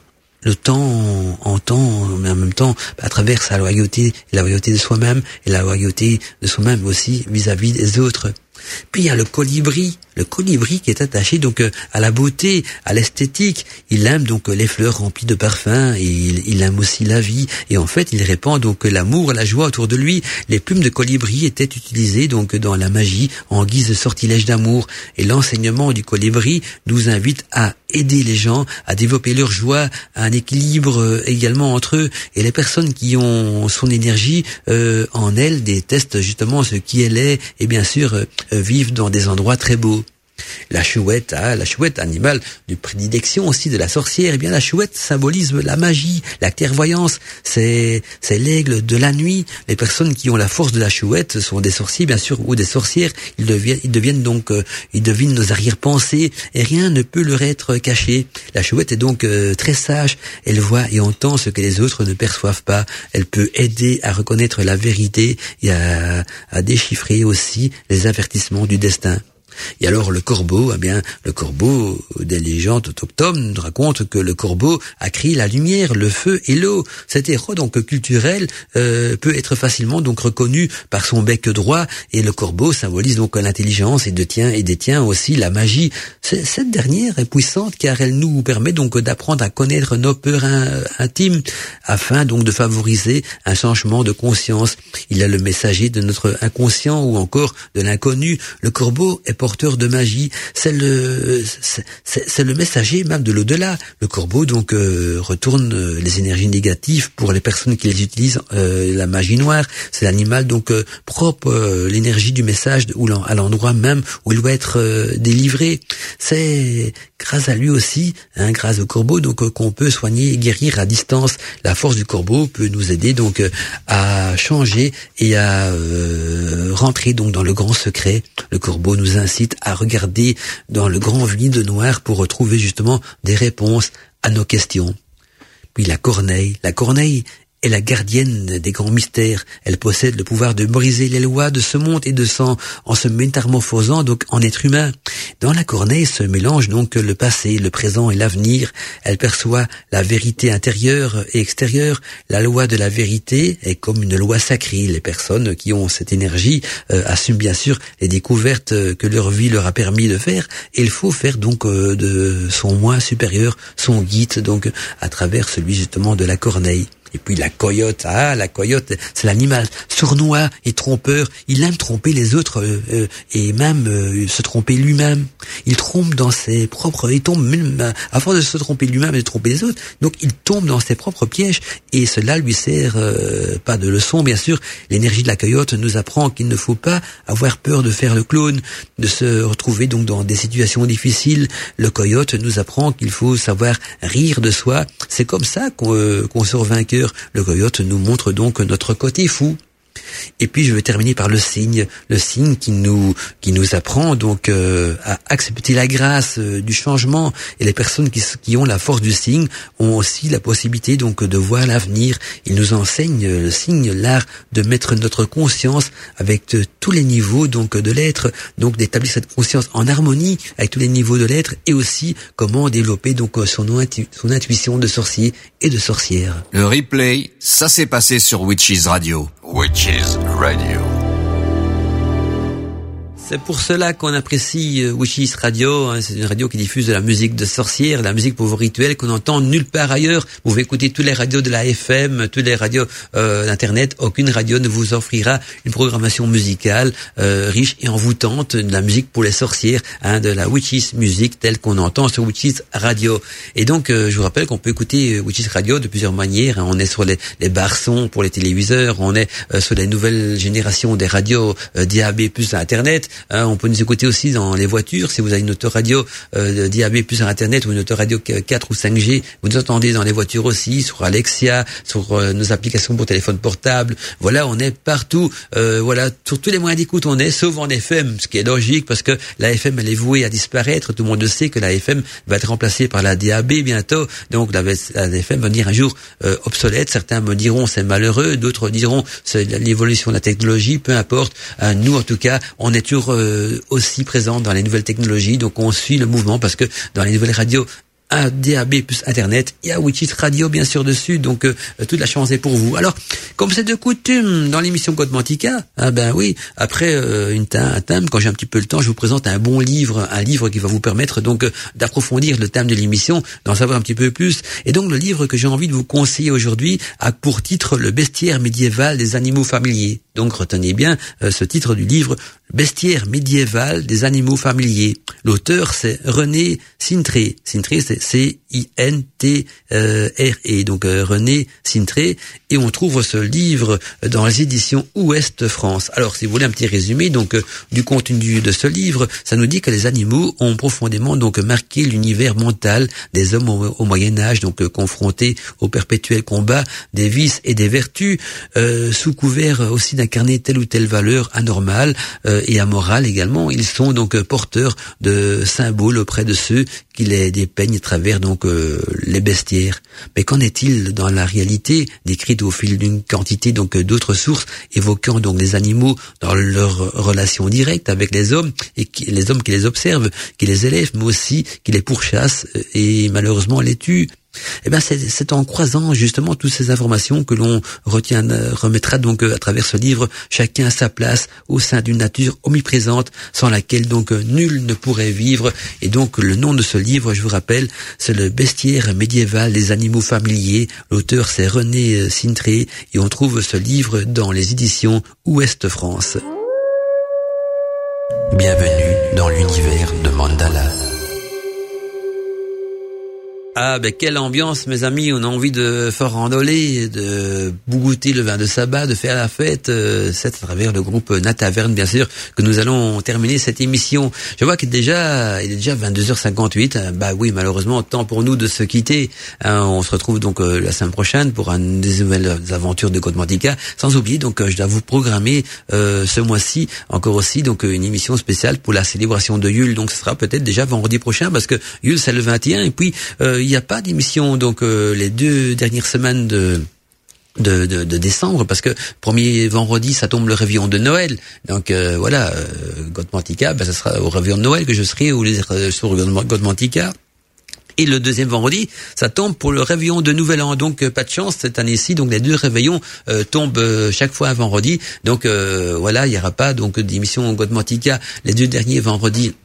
Speaker 4: le temps en temps, mais en même temps à travers sa loyauté, la loyauté de soi-même et la loyauté de soi-même aussi vis-à-vis des autres. Puis il y a le colibri, le colibri qui est attaché donc euh, à la beauté, à l'esthétique. Il aime donc les fleurs remplies de parfums et il, aime aussi la vie. Et en fait, il répand donc l'amour, la joie autour de lui. Les plumes de colibri étaient utilisées donc dans la magie en guise de sortilège d'amour. Et l'enseignement du colibri nous invite à aider les gens à développer leur joie, un équilibre euh, également entre eux. Et les personnes qui ont son énergie euh, en elles détestent justement ce qui elle est et bien sûr vivent dans des endroits très beaux. La chouette, ah, la chouette, animal de prédilection aussi de la sorcière. Eh bien, la chouette symbolise la magie, la clairvoyance. C'est, c'est l'aigle de la nuit. Les personnes qui ont la force de la chouette sont des sorciers, bien sûr, ou des sorcières. Ils deviennent, ils deviennent donc, euh, ils devinent nos arrière-pensées et rien ne peut leur être caché. La chouette est donc euh, très sage. Elle voit et entend ce que les autres ne perçoivent pas. Elle peut aider à reconnaître la vérité et à, à déchiffrer aussi les avertissements du destin. Et alors le corbeau, eh bien, le corbeau des légendes autochtones raconte que le corbeau a créé la lumière, le feu et l'eau. Cet héros donc culturel euh, peut être facilement donc reconnu par son bec droit et le corbeau symbolise donc l'intelligence et détient et détient aussi la magie. Cette dernière est puissante car elle nous permet donc d'apprendre à connaître nos peurs intimes afin donc de favoriser un changement de conscience. Il est le messager de notre inconscient ou encore de l'inconnu. Le corbeau est porteur de magie, c'est le c'est le messager même de l'au-delà. Le corbeau donc euh, retourne euh, les énergies négatives pour les personnes qui les utilisent euh, la magie noire. C'est l'animal donc propre l'énergie du message ou à l'endroit même où il doit être délivré. C'est grâce à lui aussi, hein, grâce au corbeau, donc qu'on peut soigner et guérir à distance. La force du corbeau peut nous aider donc à changer et à rentrer donc dans le grand secret. Le corbeau nous incite à regarder dans le grand vide noir pour retrouver justement des réponses à nos questions. Puis la corneille. La corneille est la gardienne des grands mystères. Elle possède le pouvoir de briser les lois de ce monde et de sang en se métamorphosant donc en être humain. Dans la corneille se mélange donc le passé, le présent et l'avenir. Elle perçoit la vérité intérieure et extérieure. La loi de la vérité est comme une loi sacrée. Les personnes qui ont cette énergie euh, assument bien sûr les découvertes que leur vie leur a permis de faire. Il faut faire donc euh, de son moi supérieur son guide donc à travers celui justement de la corneille. Et puis la coyote, ah la coyote, c'est l'animal sournois et trompeur. Il aime tromper les autres euh, euh, et même euh, se tromper lui-même. Il trompe dans ses propres, il tombe même à force de se tromper lui-même et de tromper les autres. Donc il tombe dans ses propres pièges et cela lui sert pas de leçon bien sûr. L'énergie de la coyote nous apprend qu'il ne faut pas avoir peur de faire le clone, de se retrouver donc dans des situations difficiles. Le coyote nous apprend qu'il faut savoir rire de soi. C'est comme ça qu'on sort le coyote nous montre donc notre côté fou. Et puis je vais terminer par le signe, le signe qui nous qui nous apprend donc euh, à accepter la grâce euh, du changement. Et les personnes qui, qui ont la force du signe ont aussi la possibilité donc de voir l'avenir. Il nous enseigne euh, le signe l'art de mettre notre conscience avec tous les niveaux donc de l'être, donc d'établir cette conscience en harmonie avec tous les niveaux de l'être et aussi comment développer donc son, son intuition de sorcier et de sorcière.
Speaker 2: Le replay, ça s'est passé sur Witches Radio. Witches Radio.
Speaker 4: C'est pour cela qu'on apprécie euh, Wishes Radio. Hein. C'est une radio qui diffuse de la musique de sorcières, de la musique pour vos rituels qu'on entend nulle part ailleurs. Vous pouvez écouter toutes les radios de la FM, toutes les radios euh, d'internet. Aucune radio ne vous offrira une programmation musicale euh, riche et envoûtante de la musique pour les sorcières, hein, de la Witches musique telle qu'on entend sur Witches Radio. Et donc, je vous rappelle qu'on peut écouter Witches Radio de plusieurs manières. Hein. On est sur les, les pour les téléviseurs, on est sur les nouvelles générations des radios DAB plus Internet. Hein, on peut nous écouter aussi dans les voitures. Si vous avez une autoradio euh, DAB plus sur Internet ou une autoradio 4 ou 5G, vous nous entendez dans les voitures aussi, sur Alexia, sur euh, nos applications pour téléphone portable. Voilà, on est partout. Euh, voilà, sur tous les moyens d'écoute, on est, sauf en FM, ce qui est logique parce que la FM, elle est vouée à disparaître. Tout le monde sait que la FM va être remplacée par la DAB bientôt. Donc la, FM va devenir un jour euh, obsolète. Certains me diront c'est malheureux, d'autres diront c'est l'évolution de la technologie. Peu importe. nous, en tout cas, on est toujours euh, aussi présent dans les nouvelles technologies. Donc on suit le mouvement parce que dans les nouvelles radios un DAB plus Internet. Il y a Witchit Radio bien sûr dessus, donc euh, toute la chance est pour vous. Alors, comme c'est de coutume dans l'émission Code Mantica, ah ben oui, après euh, une un thème, quand j'ai un petit peu le temps, je vous présente un bon livre, un livre qui va vous permettre donc euh, d'approfondir le thème de l'émission, d'en savoir un petit peu plus. Et donc le livre que j'ai envie de vous conseiller aujourd'hui a pour titre Le bestiaire médiéval des animaux familiers. Donc retenez bien ce titre du livre, Bestiaire médiéval des animaux familiers. L'auteur c'est René Sintré. Sintré c'est C-I-N-T-R-E, donc euh, René Sintré, et on trouve ce livre dans les éditions Ouest France. Alors, si vous voulez un petit résumé donc euh, du contenu de ce livre, ça nous dit que les animaux ont profondément donc marqué l'univers mental des hommes au, Moyen Âge, donc euh, confrontés au perpétuel combat des vices et des vertus, sous couvert aussi d'incarner telle ou telle valeur anormale et amorale également. Ils sont donc porteurs de symboles auprès de ceux qui les dépeignent travers donc euh, les bestiaires. Mais qu'en est-il dans la réalité, décrite au fil d'une quantité donc d'autres sources évoquant donc les animaux dans leur relation directe avec les hommes et les hommes qui les observent, qui les élèvent, mais aussi qui les pourchassent et malheureusement les tuent. Eh ben c'est en croisant justement toutes ces informations que l'on retient euh, remettra donc euh, à travers ce livre chacun sa place au sein d'une nature omniprésente sans laquelle donc euh, nul ne pourrait vivre. Et donc le nom de ce livre je vous rappelle c'est le bestiaire médiéval des animaux familiers. L'auteur c'est René Sintré et on trouve ce livre dans les éditions Ouest France.
Speaker 2: Bienvenue dans l'univers de Mandala
Speaker 4: ah ben quelle ambiance mes amis, on a envie de faire randoler, de bougouter le vin de sabbat, de faire la fête, euh, c'est à travers le groupe Nataverne bien sûr que nous allons terminer cette émission. Je vois qu'il est déjà il est déjà 22h58. Bah oui, malheureusement temps pour nous de se quitter. Hein, on se retrouve donc euh, la semaine prochaine pour une des nouvelles aventures de Godmantica. Sans oublier donc euh, je dois vous programmer ce mois-ci encore aussi donc une émission spéciale pour la célébration de Yule. Donc ce sera peut-être déjà vendredi prochain parce que Yule c'est le 21 et puis n'y a pas d'émission donc euh, les deux dernières semaines de décembre parce que premier vendredi ça tombe le réveillon de Noël donc euh, voilà euh, Godmantica ben, ça sera au réveillon de Noël que je serai ou les, sur Godmantica et le deuxième vendredi, ça tombe pour le réveillon de Nouvel An. Donc pas de chance cette année-ci. Donc les deux réveillons tombent chaque fois un vendredi. Donc voilà, il n'y aura pas donc d'émission Godmantica les deux derniers vendredis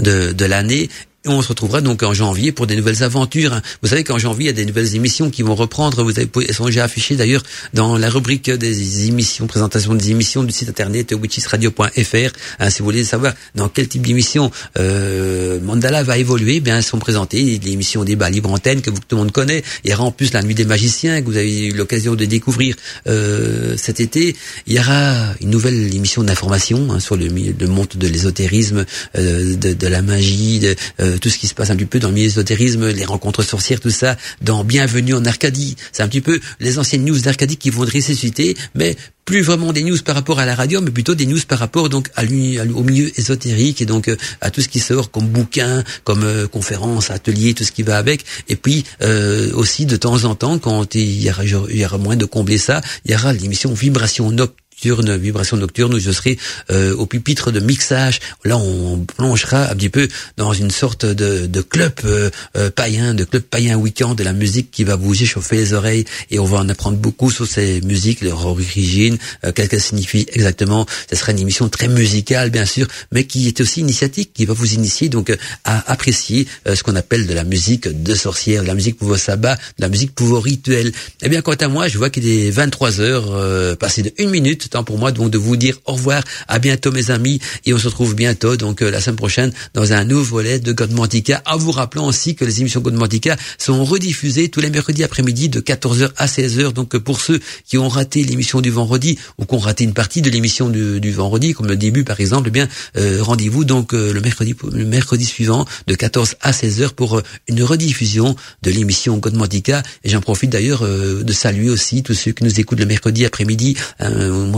Speaker 4: de, de l'année On se retrouvera donc en janvier pour des nouvelles aventures. Vous savez qu'en janvier, il y a des nouvelles émissions qui vont reprendre. Vous avez, elles sont déjà affichées d'ailleurs dans la rubrique des émissions, présentation des émissions du site internet witchesradio.fr. Hein, si vous voulez savoir dans quel type d'émission euh, Mandala va évoluer, eh bien elles sont présentées. L'émission débat libre antenne que tout le monde connaît. Il y aura en plus la nuit des magiciens que vous avez eu l'occasion de découvrir euh, cet été. Il y aura une nouvelle émission d'information hein, sur le, monde de l'ésotérisme, euh, de, la magie, de, euh, tout ce qui se passe un petit peu dans le milieu ésotérisme, les rencontres sorcières, tout ça, dans Bienvenue en Arcadie. C'est un petit peu les anciennes news d'Arcadie qui vont ressusciter, mais plus vraiment des news par rapport à la radio, mais plutôt des news par rapport donc à au milieu ésotérique et donc euh, à tout ce qui sort comme bouquins, comme euh, conférences, ateliers, tout ce qui va avec. Et puis euh, aussi de temps en temps, quand il y aura, y aura moins de combler ça, il y aura l'émission Vibration Nocturne nocturne, vibration nocturne, où je serai euh, au pupitre de mixage. Là, on plongera un petit peu dans une sorte de, de club euh, euh, païen, de club païen week-end de la musique qui va bouger, chauffer les oreilles, et on va en apprendre beaucoup sur ces musiques, leur origine, qu'est-ce qu'elles signifient exactement. Ce sera une émission très musicale, bien sûr, mais qui est aussi initiatique, qui va vous initier donc à apprécier ce qu'on appelle de la musique de sorcière, de la musique pour vos sabbats, de la musique pour vos rituels. Eh bien, quant à moi, je vois qu'il est 23 heures, passé de une minute temps pour moi donc de vous dire au revoir, à bientôt mes amis, et on se retrouve bientôt donc euh, la semaine prochaine dans un nouveau volet de Godmantica. En vous rappelant aussi que les émissions Godmantica sont rediffusées tous les mercredis après-midi de 14h à 16h. Donc euh, pour ceux qui ont raté l'émission du vendredi ou qui ont raté une partie de l'émission du, vendredi, comme le début par exemple, eh bien euh, rendez-vous donc le mercredi le mercredi suivant de 14 à 16h pour une rediffusion de l'émission Godmantica. Et j'en profite d'ailleurs de saluer aussi tous ceux qui nous écoutent le mercredi après-midi.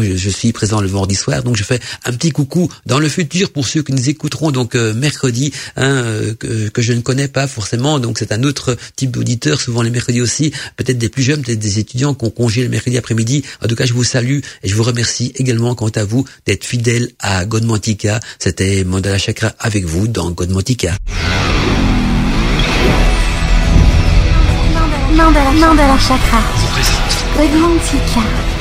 Speaker 4: Je, suis présent le vendredi soir, donc je fais un petit coucou dans le futur pour ceux qui nous écouteront donc euh, mercredi, hein, euh, que, je ne connais pas forcément. Donc c'est un autre type d'auditeur, souvent les mercredis aussi, peut-être des plus jeunes, peut-être des étudiants qui ont congé le mercredi après-midi. En tout cas, je vous salue et je vous remercie également quant à vous d'être fidèle à Godmantica. C'était Mandala Chakra avec vous dans Godmantica.
Speaker 1: Mandala, Mandala Chakra. Godmantica.